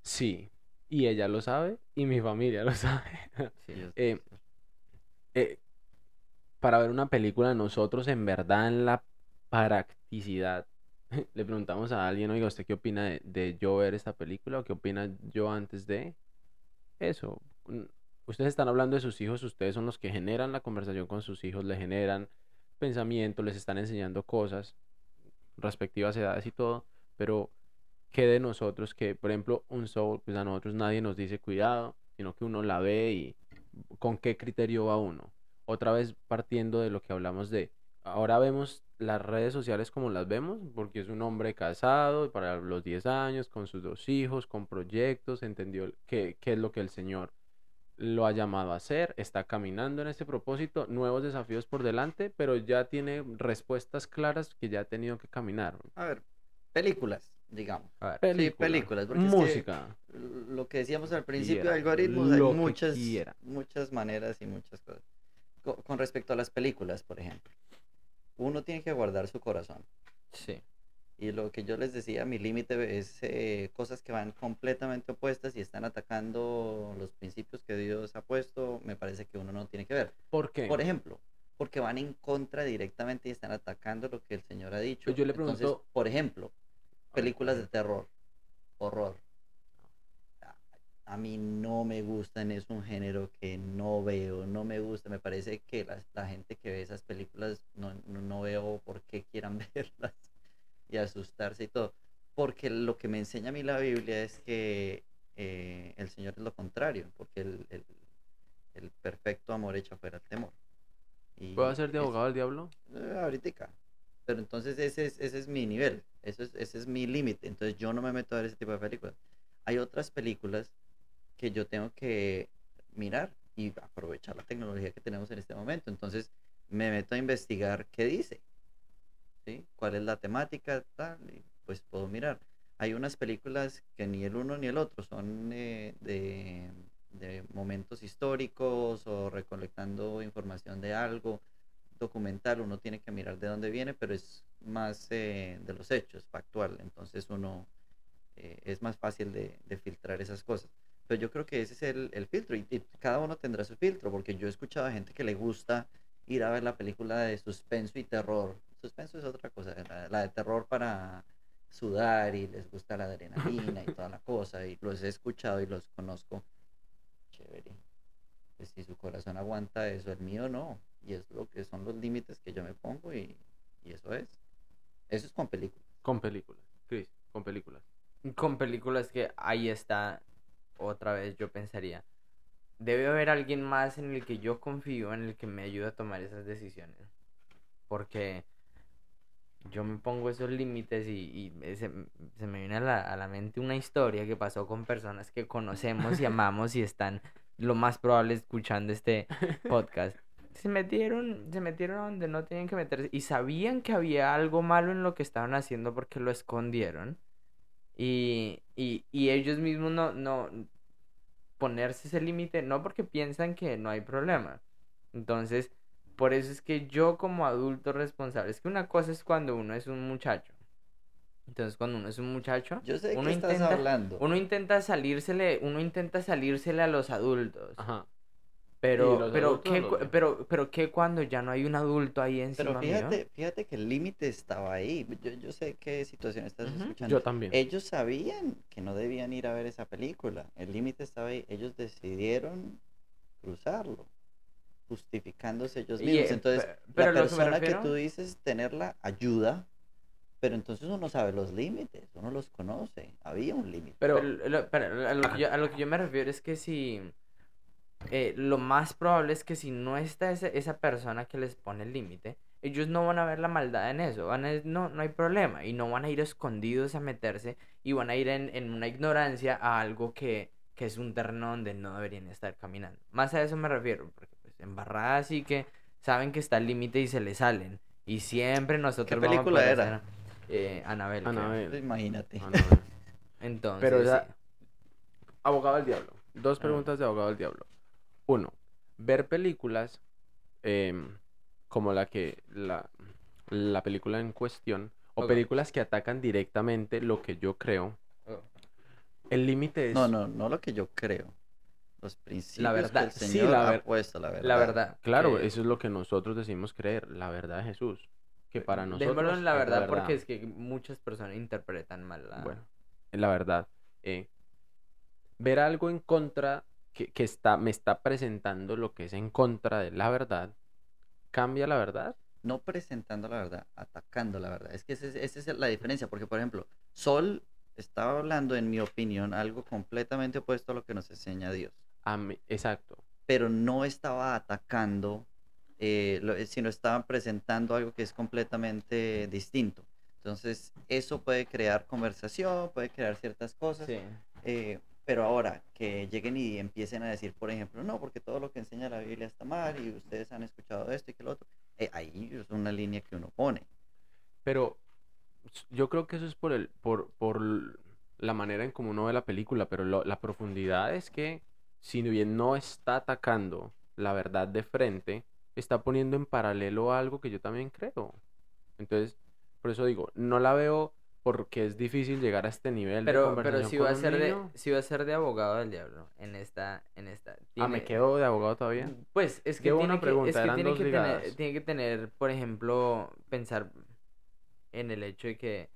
Sí. Y ella lo sabe y mi familia lo sabe. Sí. Eh, eh, para ver una película nosotros en verdad en la practicidad le preguntamos a alguien, oiga, ¿usted qué opina de, de yo ver esta película o qué opina yo antes de eso? Ustedes están hablando de sus hijos, ustedes son los que generan la conversación con sus hijos, le generan pensamiento, les están enseñando cosas, respectivas edades y todo, pero ¿qué de nosotros que, por ejemplo, un soul, pues a nosotros nadie nos dice cuidado, sino que uno la ve y con qué criterio va uno? Otra vez partiendo de lo que hablamos de, ahora vemos las redes sociales como las vemos, porque es un hombre casado para los 10 años, con sus dos hijos, con proyectos, entendió qué, qué es lo que el Señor lo ha llamado a hacer, está caminando en este propósito, nuevos desafíos por delante, pero ya tiene respuestas claras que ya ha tenido que caminar. A ver, películas, digamos. A ver, Película, películas, es que- música. Lo que decíamos al principio Quiera, algoritmos, hay muchas, muchas maneras y muchas cosas. Co- Con, respecto a las películas, por ejemplo, uno tiene que guardar su corazón. sí. Y lo que yo les decía, mi límite es eh, cosas que van completamente opuestas y están atacando los principios que Dios ha puesto, me parece que uno no tiene que ver. ¿Por qué? Por ejemplo, porque van en contra directamente y están atacando lo que el Señor ha dicho. Pues yo le Entonces, pregunto- por ejemplo, películas de terror, horror. A- mí no me gustan, es un género que no veo, no me gusta. Me parece que la, la gente que ve esas películas no, no, no veo por qué quieran verlas y asustarse y todo. Porque lo que me enseña a mí la Biblia es que eh, el Señor es lo contrario, porque el, el, el perfecto amor echa fuera el temor. Y ¿Puedo hacer de abogado del diablo? eh, ahorita. Pero entonces ese es, ese es mi nivel, ese es, ese es mi límite. Entonces yo no me meto a ver ese tipo de películas. Hay otras películas que yo tengo que mirar y aprovechar la tecnología que tenemos en este momento. Entonces me meto a investigar qué dice, cuál es la temática, tal, y pues puedo mirar. Hay unas películas que ni el uno ni el otro son eh, de, momentos históricos o recolectando información de algo documental, uno tiene que mirar de dónde viene, pero es más eh, de los hechos, factual. Entonces uno eh, es más fácil de filtrar esas cosas. Pero yo creo que ese es el, el filtro y, y cada uno tendrá su filtro, porque yo he escuchado a gente que le gusta ir a ver la película de suspenso y terror. Suspenso es otra cosa, la, la de terror para sudar y les gusta la adrenalina y toda la cosa, y los he escuchado y los conozco. Chévere. Pues si su corazón aguanta eso, el mío no. Y es lo que son los límites que yo me pongo y, y eso es. Eso es con películas. Con películas. Chris, con películas. Con películas que ahí está, otra vez yo pensaría, debe haber alguien más en el que yo confío, en el que me ayude a tomar esas decisiones. Porque yo me pongo esos límites y, y se, se me viene a la, a la mente una historia que pasó con personas que conocemos y amamos y están lo más probable escuchando este podcast. Se metieron, se metieron donde no tenían que meterse y sabían que había algo malo en lo que estaban haciendo porque lo escondieron. Y, y, y ellos mismos no, no ponerse ese límite, no porque piensan que no hay problema. Entonces, por eso es que yo como adulto responsable, es que una cosa es cuando uno es un muchacho. Entonces, cuando uno es un muchacho, Yo sé uno estás intenta, hablando. uno intenta salírsele, uno intenta salírsele a los adultos. Ajá. Pero, pero, ¿qué, cu- pero, pero ¿qué cuando ya no hay un adulto ahí encima Pero mío? fíjate, fíjate que el límite estaba ahí. Yo, yo sé qué situación estás Ujú. escuchando. Yo también. Ellos sabían que no debían ir a ver esa película. El límite estaba ahí. Ellos decidieron cruzarlo, justificándose ellos Y, mismos. eh, Entonces, pe- pero la que persona que, refiero- tú dices tenerla ayuda, Pero entonces uno sabe los límites, uno los conoce. Había un límite. Pero, Pero lo- pero a, lo que yo, a lo que yo me refiero es que si eh, lo más probable es que si no está ese- esa persona que les pone el límite, ellos no van a ver la maldad en eso, van a, no, no hay problema, y no van a ir escondidos a meterse y van a ir en, en una ignorancia a algo que, que es un terreno donde no deberían estar caminando. Más a eso me refiero, porque pues embarradas sí que saben que está el límite y se le salen, y siempre nosotros vamos a película era? eh, Anabel. Anabel. Imagínate. Anabel. Entonces, Pero sí. Abogado del diablo. Dos Ah. preguntas de abogado del diablo. Uno, ver películas em, como la que la, la película en cuestión o películas que atacan directamente lo que yo creo. Oh. El límite es No, no, no lo que yo creo. Los principios verdad. que el Sí, Señor la ha ver- puesto, la verdad. La verdad. Claro, que- eso es lo que nosotros decimos creer, la verdad de Jesús, que para nosotros Dejémoslo en la verdad, porque es que muchas personas interpretan mal la... Bueno, en la verdad. eh, ver algo en contra, que, que está, me está presentando lo que es en contra de la verdad, cambia la verdad. No presentando la verdad, atacando la verdad. Es que esa es la diferencia, porque por ejemplo, Sol estaba hablando, en mi opinión, algo completamente opuesto a lo que nos enseña Dios. A mí- exacto. pero no estaba atacando, eh, lo- eh, sino estaban presentando algo que es completamente distinto. Entonces, eso puede crear conversación, puede crear ciertas cosas, Sí. eh, pero ahora que lleguen y empiecen a decir, por ejemplo, no, porque todo lo que enseña la Biblia está mal y ustedes han escuchado esto y que lo otro, eh, ahí es una línea que uno pone. Pero yo creo que eso es por el, por, por la manera en cómo uno ve la película, pero la profundidad es que si bien no está atacando la verdad de frente, está poniendo en paralelo algo que yo también creo. Entonces, por eso digo, no la veo porque es difícil llegar a este nivel de Pero, pero conversación si con va a ser de, si va a me abogado del diablo en esta, en esta. Ah, me quedo de abogado todavía. Pues es que tiene que, es que tiene dos que tener, tiene que tener, por ejemplo, pensar en el hecho de que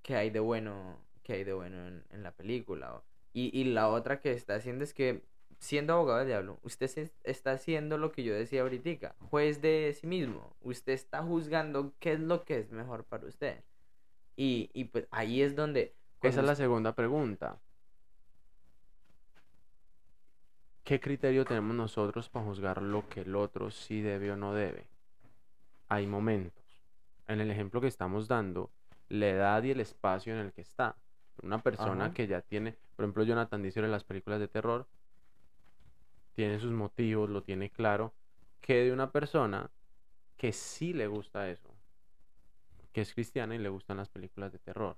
que hay de bueno, que hay de bueno en, en la película. Y, y la otra que está haciendo es que siendo abogado del diablo, usted se está haciendo lo que yo decía ahorita, juez de sí mismo. Usted está juzgando qué es lo que es mejor para usted. Y, y pues ahí es donde Esa es la segunda pregunta. ¿Qué criterio tenemos nosotros para juzgar lo que el otro sí debe o no debe? Hay momentos. En el ejemplo que estamos dando, la edad y el espacio en el que está. Una persona Ajá. que ya tiene, por ejemplo, Jonathan dice en las películas de terror, tiene sus motivos, lo tiene claro, que de una persona que sí le gusta eso, que es cristiana y le gustan las películas de terror.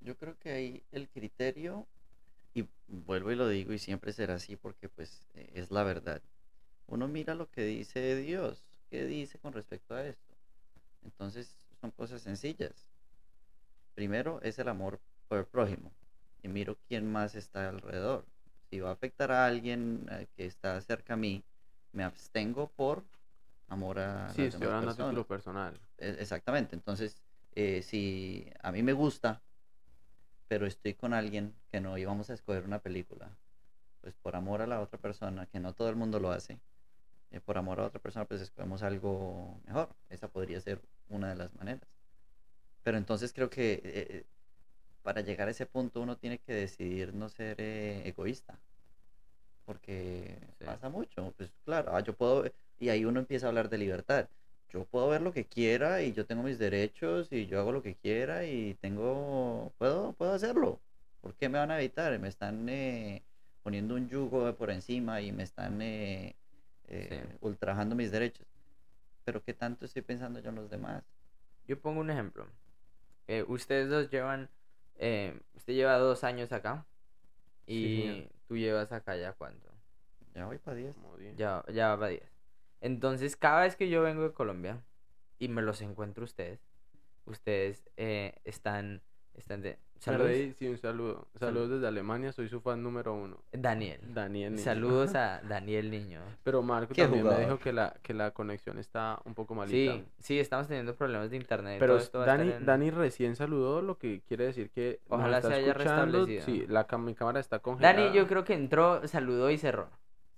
Yo creo que ahí el criterio, y vuelvo y lo digo y siempre será así porque pues eh, es la verdad. Uno mira lo que dice Dios, qué dice con respecto a esto. Entonces son cosas sencillas. Primero es el amor por el prójimo y miro quién más está alrededor. Si va a afectar a alguien eh, que está cerca a mí, me abstengo por amor a Sí, estoy hablando a título personas. personal. E- Exactamente. Entonces, eh, si a mí me gusta, pero estoy con alguien que no íbamos a escoger una película, pues por amor a la otra persona, que no todo el mundo lo hace, eh, por amor a otra persona, pues escogemos algo mejor. Esa podría ser una de las maneras. Pero entonces creo que eh, eh, para llegar a ese punto uno tiene que decidir no ser eh, egoísta. Porque Sí. pasa mucho. Pues claro, ah, yo puedo, y ahí uno empieza a hablar de libertad. Yo puedo ver lo que quiera y yo tengo mis derechos y yo hago lo que quiera y tengo, puedo, puedo hacerlo. ¿Por qué me van a evitar? Me están eh, poniendo un yugo por encima y me están eh, eh, Sí. ultrajando mis derechos. Pero ¿qué tanto estoy pensando yo en los demás? Yo pongo un ejemplo. Eh, ustedes dos llevan, eh, usted lleva dos años acá y tú llevas acá ya cuánto. Ya voy para 10. Como diez. Ya, ya va para 10. Entonces, cada vez que yo vengo de Colombia y me los encuentro ustedes, ustedes eh, están, están de... Saludos, reí, sí, un saludo. Saludos desde Alemania, soy su fan número uno. Daniel. Daniel. Niño. Saludos a Daniel Niño. Pero Marco también me dijo que la, que la conexión está un poco malita. Sí, sí, estamos teniendo problemas de internet. Pero todo Dani, en- Dani recién saludó, lo que quiere decir que Ojalá se haya escuchando. restablecido. Sí, la mi cámara está congelada. Dani, yo creo que entró, saludó y cerró.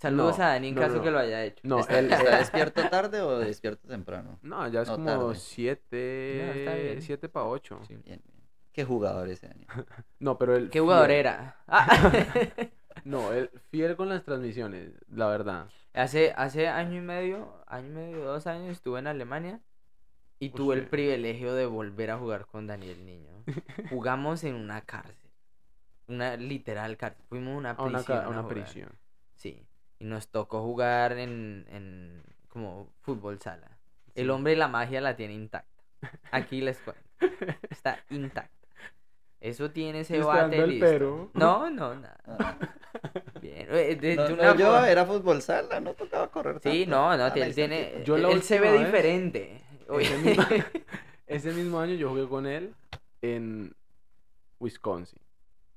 Saludos No, a Dani en no, caso no. que lo haya hecho. No, ¿Está, él- está despierto tarde o despierto temprano? No, ya es No, como tarde. No, está 7, bien. 7 para 8. Sí. Bien, bien. ¿Qué jugador ese año? No, pero él ¿Qué jugador era? Ah, No, él fiel con las transmisiones, la verdad. hace, hace año y medio, año y medio, dos años estuve en Alemania y Uy, tuve el privilegio de volver a jugar con Daniel Niño. Jugamos en una cárcel. Una literal cárcel. Fuimos a una A prisión. una, ca- a a una prisión. Sí. Y nos tocó jugar en, en como fútbol sala. El Sí. hombre y la magia la tiene intacta. Aquí les cuento. Está intacta. Eso tiene ese bate esperando el listo. pero. No, no, nada. Ah, Bien. eh, de- no, de no, yo forma- era fútbol sala, no tocaba correr Sí, tanto. no, no, Ah, tiene, la tiene-. Yo la él se ve vez- diferente. Oye, Ese mismo, ese mismo año yo jugué con él en Wisconsin,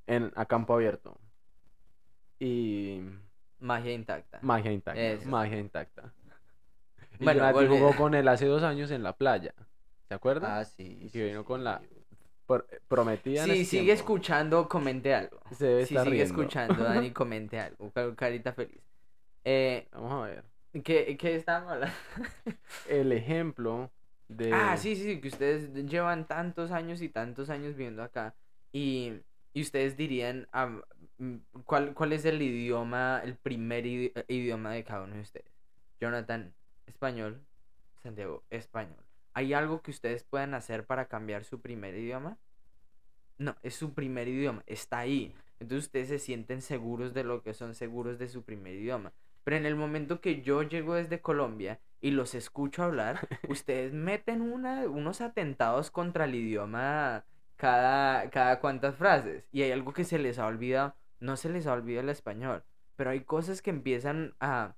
en, a campo abierto. Y magia intacta. magia intacta, Eso. magia intacta. Y Bueno, Jonathan jugó con él hace dos años en la playa. ¿Se acuerda? Ah, sí. Y sí, vino sí. con la Por- prometida Si ese sigue tiempo. escuchando, comente algo. Se debe estar sigue riendo. escuchando, Dani, comente algo. ca- Carita feliz. Eh, Vamos a ver. ¿qué, ¿Qué hablando? El ejemplo de... Ah, sí, sí, que ustedes llevan tantos años y tantos años viviendo acá. Y, y ustedes dirían, ah, ¿cuál, ¿cuál es el idioma, el primer eh, idioma de cada uno de ustedes? Jonathan, español. Santiago, español. ¿Hay algo que ustedes puedan hacer para cambiar su primer idioma? No, es su primer idioma, está ahí. Entonces ustedes se sienten seguros de lo que son seguros de su primer idioma. Pero en el momento que yo llego desde Colombia y los escucho hablar, ustedes meten una, unos atentados contra el idioma cada, cada cuantas frases. Y hay algo que se les ha olvidado. No se les ha olvidado el español. Pero hay cosas que empiezan a...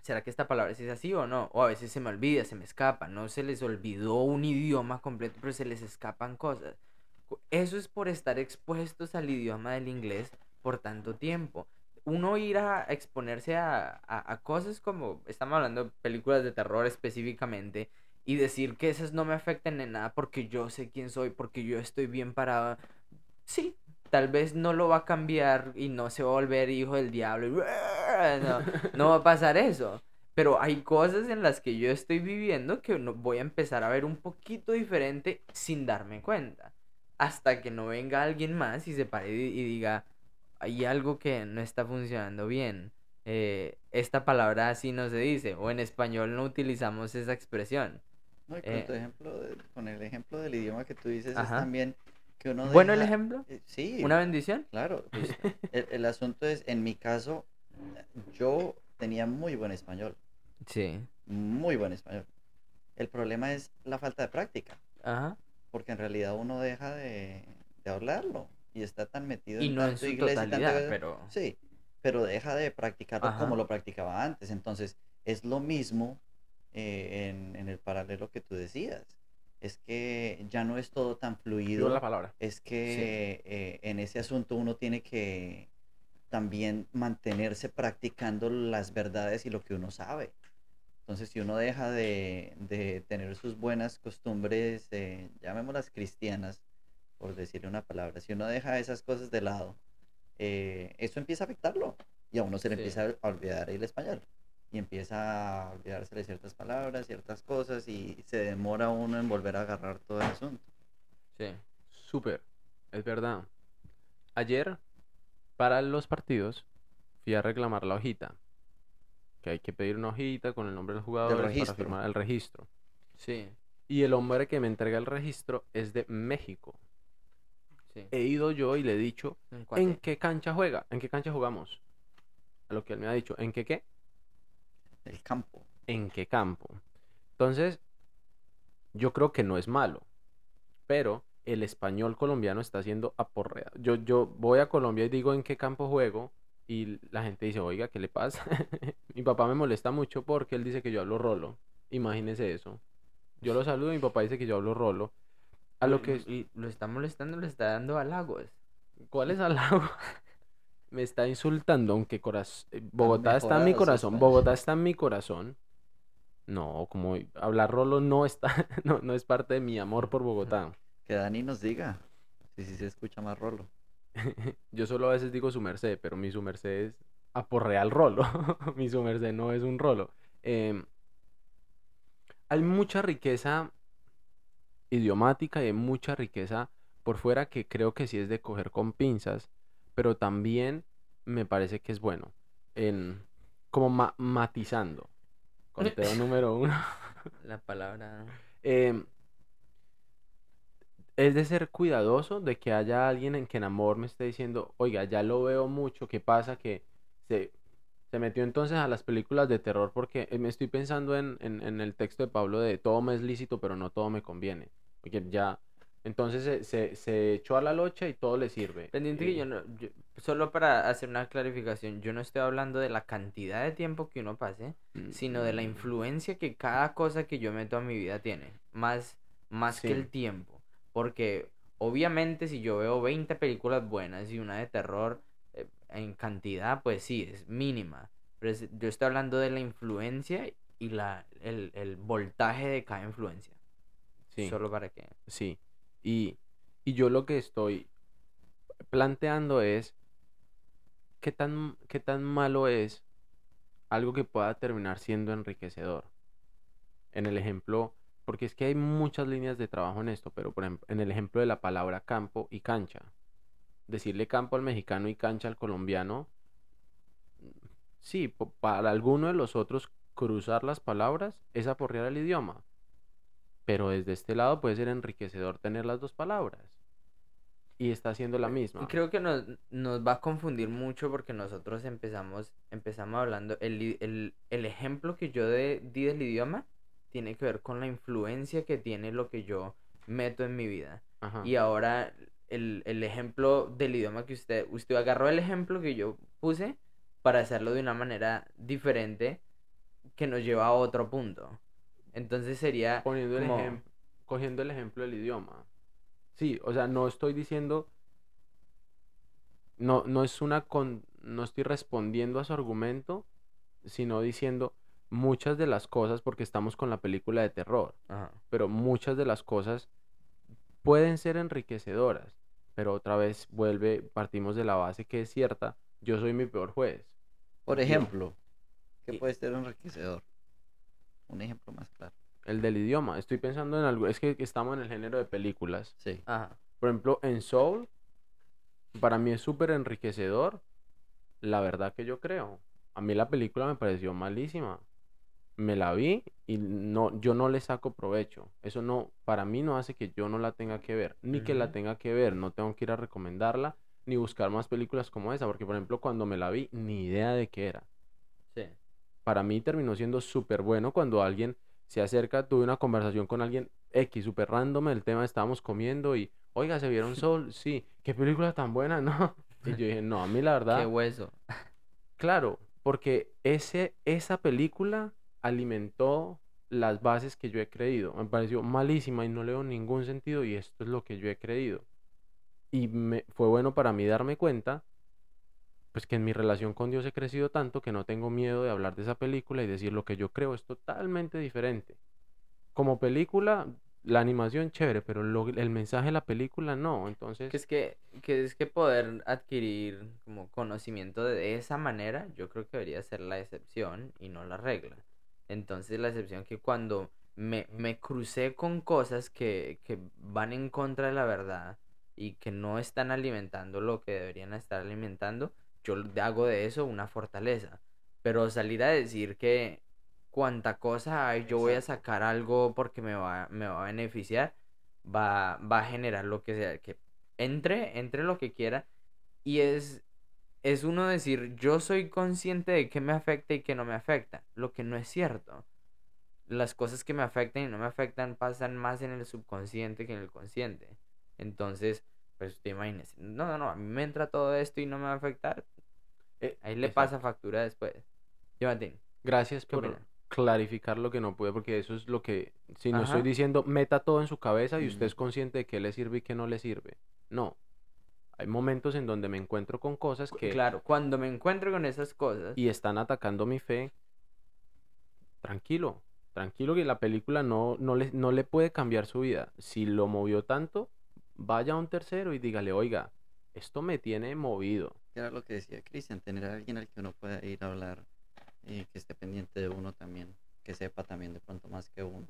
¿Será que esta palabra es así o no? O a veces se me olvida, se me escapa. No se les olvidó un idioma completo, pero se les escapan cosas. Eso es por estar expuestos al idioma del inglés por tanto tiempo. Uno ir a exponerse a, a, a cosas como, estamos hablando de películas de terror específicamente, y decir que esas no me afecten en nada porque yo sé quién soy, porque yo estoy bien parado. Sí, tal vez no lo va a cambiar y no se va a volver hijo del diablo. No, no va a pasar eso. Pero hay cosas en las que yo estoy viviendo que voy a empezar a ver un poquito diferente sin darme cuenta. Hasta que no venga alguien más y se pare y, diga, hay algo que no está funcionando bien. Eh, esta palabra así no se dice. O en español no utilizamos esa expresión. No, y con, Eh, tu ejemplo de- con el ejemplo del idioma que tú dices, Ajá. es también que uno Bueno el ejemplo. eh, Sí, Una bendición. claro. pues, el, el asunto es, en mi caso, yo tenía muy buen español, Sí. muy buen español. El problema es la falta de práctica, Ajá. porque en realidad uno deja de, de hablarlo y está tan metido Y en no en tanto su tanta totalidad, pero... Sí, pero deja de practicarlo Ajá. como lo practicaba antes. Entonces, es lo mismo eh, en, en el paralelo que tú decías. Es que ya no es todo tan fluido. la palabra. Es que eh, en ese asunto uno tiene que también mantenerse practicando las verdades y lo que uno sabe. Entonces, si uno deja de, de tener sus buenas costumbres, eh, llamémoslas cristianas, por decirle una palabra, si uno deja esas cosas de lado, eh, eso empieza a afectarlo y a uno se le Sí. empieza a olvidar el español y empieza a olvidarse de ciertas palabras, ciertas cosas y se demora uno en volver a agarrar todo el asunto. Sí. Súper, es verdad. Ayer, para los partidos, fui a reclamar la hojita. Que hay que pedir una hojita con el nombre del jugador para registro. firmar el registro. Sí. Y el hombre que me entrega el registro es de México. Sí. He ido yo y le he dicho. ¿en qué cancha juega? ¿En qué cancha jugamos? A lo que él me ha dicho, ¿en qué qué? El campo. en qué campo. Entonces, yo creo que no es malo, pero el español colombiano está siendo aporreado. Yo, yo voy a Colombia y digo en qué campo juego y la gente dice, oiga, ¿qué le pasa? mi papá me molesta mucho porque él dice que yo hablo rolo. Imagínese eso. Yo lo saludo y mi papá dice que yo hablo rolo. A lo que... Y lo está molestando, le está dando halagos. ¿Cuál es halago? Me está insultando, aunque coraz- eh, Bogotá está en mi corazón. español. Bogotá está en mi corazón. No, como hablar rolo no está, no, no es parte de mi amor por Bogotá. Que Dani nos diga si sí se escucha más rolo. Yo solo a veces digo su merced, pero mi su merced es aporrea el rolo. Mi su merced no es un rolo. Em, hay mucha riqueza idiomática y hay mucha riqueza por fuera que creo que sí es de coger con pinzas, pero también me parece que es bueno en como ma- matizando. Conteo número uno. La palabra. Em, es de ser cuidadoso de que haya alguien en que en amor me esté diciendo, oiga, ya lo veo mucho, ¿qué pasa? Que se, se metió entonces a las películas de terror porque me estoy pensando en, en, en el texto de Pablo de todo me es lícito, pero no todo me conviene. Porque ya, entonces se, se, se echó a la locha y todo le sirve. Pendiente que yo no. yo- solo para hacer una clarificación, yo no estoy hablando de la cantidad de tiempo que uno pase, sino de la Mm, influencia que cada cosa que yo meto a mi vida tiene. Más, más que el tiempo. Porque obviamente si yo veo 20 películas buenas y una de terror eh, en cantidad, pues sí, es mínima. Pero es- yo estoy hablando de la influencia y la, el, el voltaje de cada influencia. Sí. Solo para que... Sí. Y, y yo lo que estoy planteando es qué tan, qué tan malo es algo que pueda terminar siendo enriquecedor. En el ejemplo, porque es que hay muchas líneas de trabajo en esto, pero por ejemplo, en el ejemplo de la palabra campo y cancha. Decirle campo al mexicano y cancha al colombiano, sí, para alguno de los otros cruzar las palabras es aporrear el idioma. Pero desde este lado puede ser enriquecedor tener las dos palabras. Y está haciendo la misma. Y creo que nos, nos va a confundir mucho porque nosotros empezamos, empezamos hablando, el, el, el ejemplo que yo de- di del idioma tiene que ver con la influencia que tiene lo que yo meto en mi vida. Ajá. Y ahora el, el ejemplo del idioma que usted, usted agarró el ejemplo que yo puse para hacerlo de una manera diferente que nos lleva a otro punto. Entonces sería Poniendo el como- ejem- cogiendo el ejemplo del idioma. Sí, o sea, no estoy diciendo. No, no es una con. No estoy respondiendo a su argumento, sino diciendo muchas de las cosas, porque estamos con la película de terror. Ajá. pero muchas de las cosas pueden ser enriquecedoras, pero otra vez vuelve, partimos de la base que es cierta, yo soy mi peor juez. Por ejemplo, ¿qué puede ser enriquecedor? Un ejemplo más claro. El del idioma, estoy pensando en algo, es que estamos en el género de películas. Sí. Ajá. Por ejemplo, en Soul, para mí es súper enriquecedor la verdad que yo creo. A mí la película me pareció malísima. Me la vi y no, yo no le saco provecho. Eso no, para mí no hace que yo no la tenga que ver, ni que la tenga que ver. No tengo que ir a recomendarla, ni buscar más películas como esa, porque por ejemplo cuando me la vi, ni idea de qué era. Sí. Para mí terminó siendo súper bueno cuando alguien se acerca, tuve una conversación con alguien X, súper random, el tema estábamos comiendo y, oiga, ¿se vieron Soul? Sí, qué película tan buena, ¿no? Y yo dije, no, a mí la verdad... Qué hueso. Claro, porque ese, esa película alimentó las bases que yo he creído. Me pareció malísima y no le veo ningún sentido y esto es lo que yo he creído. Y me, fue bueno para mí darme cuenta, pues que en mi relación con Dios he crecido tanto que no tengo miedo de hablar de esa película y decir lo que yo creo es totalmente diferente. Como película, la animación chévere, pero lo- el mensaje de la película no. Entonces, Que es que, que es que poder adquirir como conocimiento de esa manera, yo creo que debería ser la excepción y no la regla. Entonces la excepción que cuando me, me crucé con cosas que, que van en contra de la verdad y que no están alimentando lo que deberían estar alimentando, yo hago de eso una fortaleza. Pero salir a decir que cuanta cosa hay, yo voy a sacar algo porque me va, me va a beneficiar, va, va a generar lo que sea, que entre, entre lo que quiera. Y es, es uno decir, yo soy consciente de qué me afecta y qué no me afecta, lo que no es cierto. Las cosas que me afectan y no me afectan pasan más en el subconsciente que en el consciente. Entonces, pues usted imagínese, no, no, no, a mí me entra todo esto y no me va a afectar. Eh, Ahí le exacto. pasa factura después. Jonathan, Gracias ¿qué por clarificar lo que no pude, porque eso es lo que, si no estoy diciendo, meta todo en su cabeza y usted Mm. es consciente de qué le sirve y qué no le sirve. No. Hay momentos en donde me encuentro con cosas que Claro, cuando me encuentro con esas cosas, y están atacando mi fe. Tranquilo, tranquilo que la película no, no, le, no le puede cambiar su vida. Si lo movió tanto, vaya a un tercero y dígale, oiga, esto me tiene movido. Que era lo que decía Cristian, tener a alguien al que uno pueda ir a hablar y que esté pendiente de uno también, que sepa también de pronto más que uno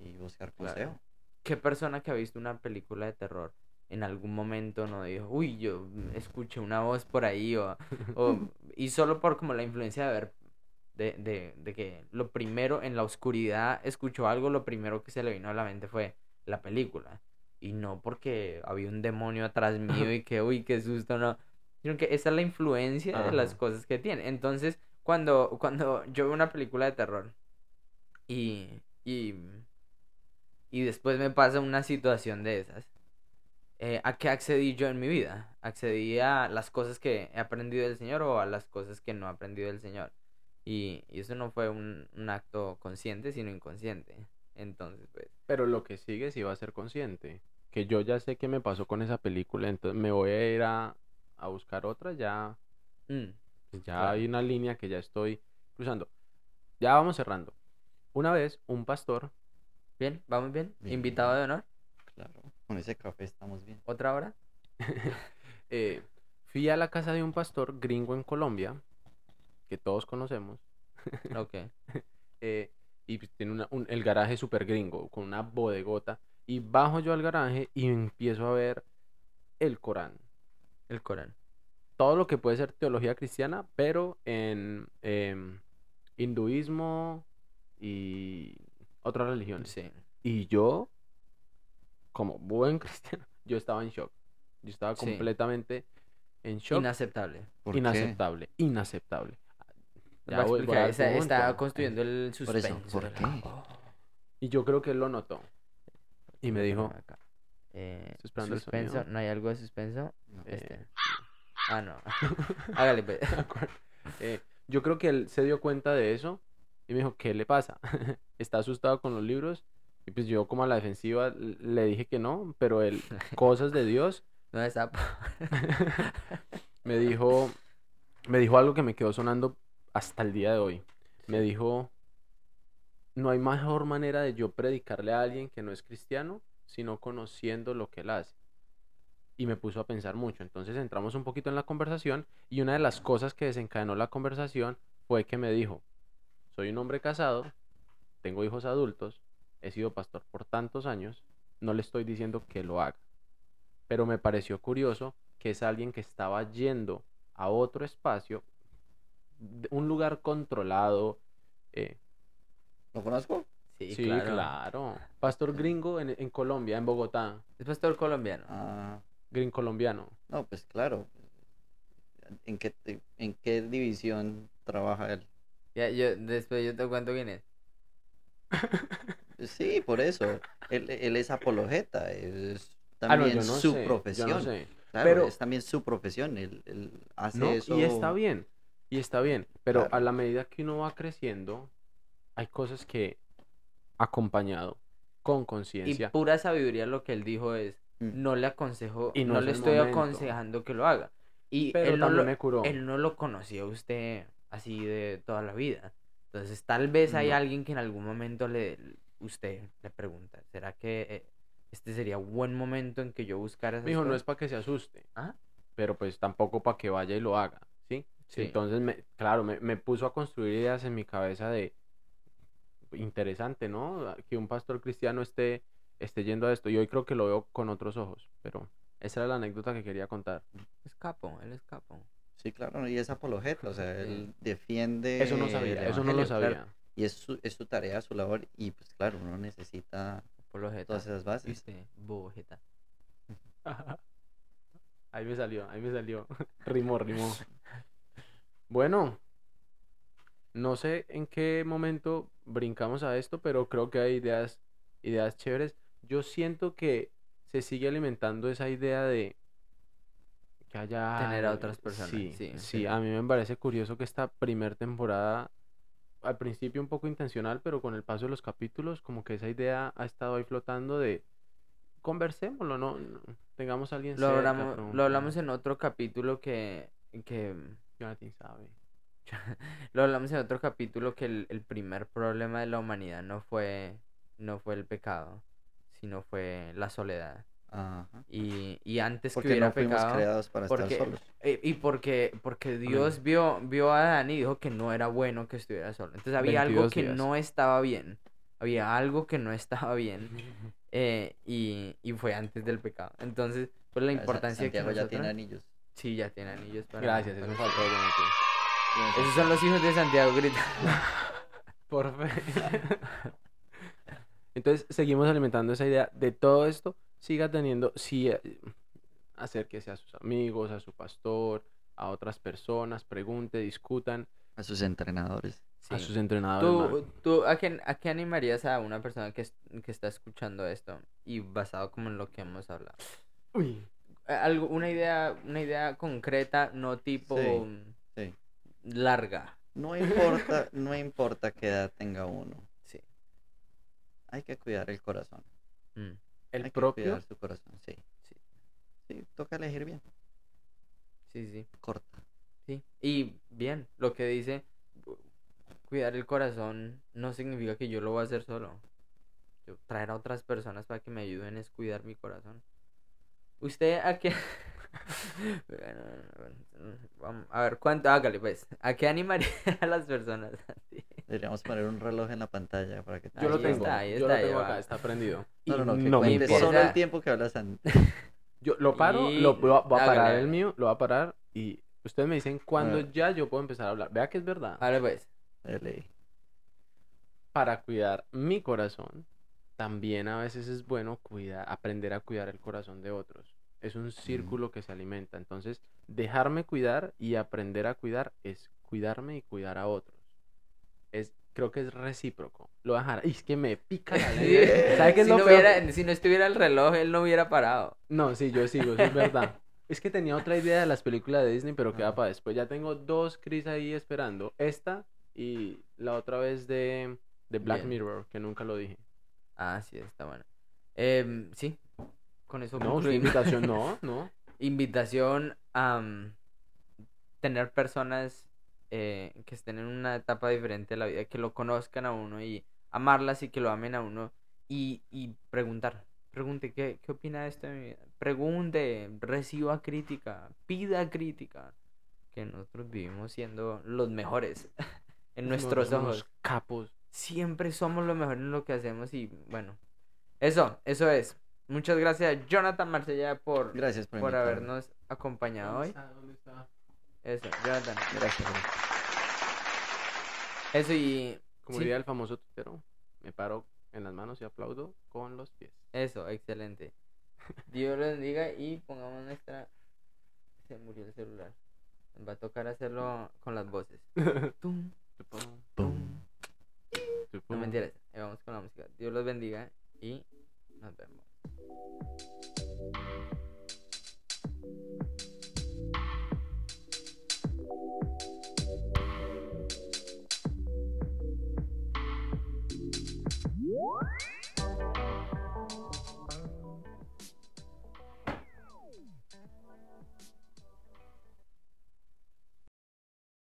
y buscar Claro. consejo. ¿Qué persona que ha visto una película de terror en algún momento no dijo, uy, yo escuché una voz por ahí o, o- y solo por como la influencia de ver de, de, de que lo primero en la oscuridad escuchó algo, lo primero que se le vino a la mente fue la película y no porque había un demonio atrás mío y que, uy, qué susto, no, sino que esa es la influencia de las Ajá. cosas que tiene. Entonces, cuando, cuando yo veo una película de terror y, y, y después me pasa una situación de esas, eh, ¿a qué accedí yo en mi vida? ¿Accedí a las cosas que he aprendido del Señor o a las cosas que no he aprendido del Señor? Y, y eso no fue un, un acto consciente, sino inconsciente. Entonces, pues, Pero lo que sigue sí va a ser consciente. Que yo ya sé qué me pasó con esa película, entonces me voy a ir a, a buscar otra, ya, mm, pues ya Claro. hay una línea que ya estoy cruzando. Ya vamos cerrando. Una vez, un pastor, bien, vamos bien. Bien. Invitado de honor, Claro, con ese café estamos bien. otra hora. eh, fui a la casa de un pastor gringo en Colombia, que todos conocemos, Ok. eh, y pues tiene una- un- el garaje súper gringo, con una bodegota, y bajo yo al garaje y empiezo a ver el Corán. El Corán. todo lo que puede ser teología cristiana, pero en em, hinduismo y otras religiones. Sí. Y yo, como buen cristiano, yo estaba en shock. Yo estaba Sí. completamente en shock. Inaceptable. ¿Por qué? inaceptable, inaceptable. Va a voy- voy a está construyendo el Por eso, suspenso. ¿por la- qué? Y yo creo que él lo notó. Y me dijo, Acá. Eh, esperando suspenso. ¿no hay algo de suspenso? No. Eh, Este. Ah, no. Hágale, pues. eh, yo creo que él se dio cuenta de eso y me dijo, ¿qué le pasa? ¿Está asustado con los libros? Y pues yo como a la defensiva le dije que no, pero él, cosas de Dios, No está. me dijo, me dijo algo que me quedó sonando hasta el día de hoy. Me dijo, no hay mejor manera de yo predicarle a alguien que no es cristiano, sino conociendo lo que él hace. Y me puso a pensar mucho. Entonces entramos un poquito en la conversación y una de las cosas que desencadenó la conversación fue que me dijo, soy un hombre casado, tengo hijos adultos, he sido pastor por tantos años, no le estoy diciendo que lo haga. Pero me pareció curioso que es alguien que estaba yendo a otro espacio, un lugar controlado. eh, ¿Lo conozco? Sí, sí, claro. claro. Pastor gringo en, en Colombia, en Bogotá. Es pastor colombiano. Ah, Green colombiano. no, pues claro. ¿En qué, ¿En qué división trabaja él? Ya, yo, después yo te cuento quién es. Sí, por eso. Él, él es apologeta. Es Ah, no, también no su sé, profesión. no sé. Claro, Pero- es también su profesión. Él, él hace No, eso. Y está bien, y está bien. Pero a Claro. la medida que uno va creciendo, hay cosas que acompañado, con Y conciencia. pura sabiduría lo que él dijo es, Mm. no le aconsejo, Y no no, es le estoy momento. aconsejando que lo haga. Y Pero él, no lo, me curó. él no lo conocía a usted así de toda la vida. Entonces tal vez hay No. alguien que en algún momento le usted le pregunta, ¿será que eh, este sería un buen momento en que yo buscara Me dijo, no cosas?" es para que se asuste, Ah, pero pues tampoco para que vaya y lo haga, ¿sí? sí. Entonces, me, claro, me, me puso a construir ideas en mi cabeza de interesante, ¿no? Que un pastor cristiano esté, esté yendo a esto. Y hoy creo que lo veo con otros ojos, pero esa era la anécdota que quería contar. Es capo, él es capo. Sí, claro, y es apologeta. O sea, él Sí. defiende. Eso no sabía, eso no lo claro, sabía. Y es su, es su tarea, su labor. Y pues claro, uno necesita Apologeta. todas esas bases. usted, bobojeta. Ahí me salió, ahí me salió. rimó, rimó. Bueno, no sé en qué momento brincamos a esto, pero creo que hay ideas, ideas chéveres. Yo siento que se sigue alimentando esa idea de que haya Tener a otras personas, Sí, sí, sí, sí. a mí me parece curioso que esta primer temporada, al principio un poco intencional, pero con el paso de los capítulos, como que esa idea ha estado ahí flotando de conversémoslo, no, no- tengamos a alguien Lo cerca, hablamos, lo hablamos en otro capítulo que, que Jonathan sabe. lo hablamos en otro capítulo que el, el primer problema de la humanidad no fue no fue el pecado, sino fue la soledad. Ajá. Y, y antes que Porque hubiera no pecado. creados para estar porque- solos. eh, y porque, porque Dios vio, vio a Adán y dijo que no era bueno que estuviera solo. Entonces había algo 22 que días. no estaba bien. Había algo que no estaba bien. eh, y, y fue antes del pecado. Entonces, pues la Sa- importancia que Santiago ya tiene nosotros- anillos. Sí, ya tiene anillos para... Gracias, eso faltó. Y Esos son los hijos de Santiago, grita. Por fe. Entonces, seguimos alimentando esa idea de todo esto. Siga teniendo, sí, eh, acérquese a sus amigos, a su pastor, a otras personas, pregunte, discutan, A sus entrenadores. a sus entrenadores. ¿Tú, tú a, qué, a qué animarías a una persona que, es- que está escuchando esto y basado como en lo que hemos hablado? Uy, Algo, una idea, una idea concreta, no tipo sí. Larga. No importa, no importa qué edad tenga uno. Sí. Hay que cuidar el corazón. Mm, el Hay que propio. cuidar su corazón, sí. Sí. Sí, toca elegir bien. Sí, sí, Corta. sí. Y bien, lo que dice, cu- cuidar el corazón no significa que yo lo voy a hacer solo. Yo traer a otras personas para que me ayuden es cuidar mi corazón. ¿Usted a qué? Bueno, bueno, vamos a ver, ¿cuánto? Hágale pues. ¿A qué animaría a las personas? Deberíamos poner un reloj en la pantalla para que Yo lo Ahí tengo, está, ahí yo está, lo ahí tengo acá, está prendido. No, no, no, que cuente importa. solo el tiempo que habla Santi. Yo lo paro, Y lo voy a, voy a hágale, parar el mío, lo voy a parar y ustedes me dicen cuándo ya yo puedo empezar a hablar. Vea que es verdad. Hágale pues. Dele. Para cuidar mi corazón, también a veces es bueno cuidar, aprender a cuidar el corazón de otros. Es un círculo que se alimenta. Entonces, dejarme cuidar y aprender a cuidar es cuidarme y cuidar a otros. Es, creo que es recíproco. Lo voy a dejar. ¡Ay, es que me pica la lengua! ¿Sabe qué es si, lo no peor? hubiera, si no estuviera el reloj, él no hubiera parado. No, sí, yo sigo, eso es verdad. Es que tenía otra idea de las películas de Disney, pero queda para después. Ya tengo dos Chris ahí esperando. Esta y la otra vez de, de Black Bien. Mirror, que nunca lo dije. Ah, sí, está bueno. Em, sí, con eso No, su invitación no, no. Invitación a mm, tener personas eh, que estén en una etapa diferente de la vida, que lo conozcan a uno y amarlas y que lo amen a uno y, y preguntar. Pregunte, ¿qué, ¿qué opina de esto de mi vida? Pregunte, reciba crítica, pida crítica. Que nosotros vivimos siendo los mejores en nuestros ojos. capos. siempre somos lo mejor en lo que hacemos y bueno, eso, eso es. Muchas gracias Jonathan Marsella por, Gracias por, habernos acompañado hoy. está? ¿Dónde está? Eso, Jonathan. Gracias. Eso y Como Sí. diría el famoso tuitero, me paro en las manos y aplaudo con los pies. eso, excelente. Dios los bendiga y pongamos nuestra... Se murió el celular. Va a tocar hacerlo con las voces. Tum, Tupum, Pum. no mentiras, ahí vamos con la música. Dios los bendiga thank you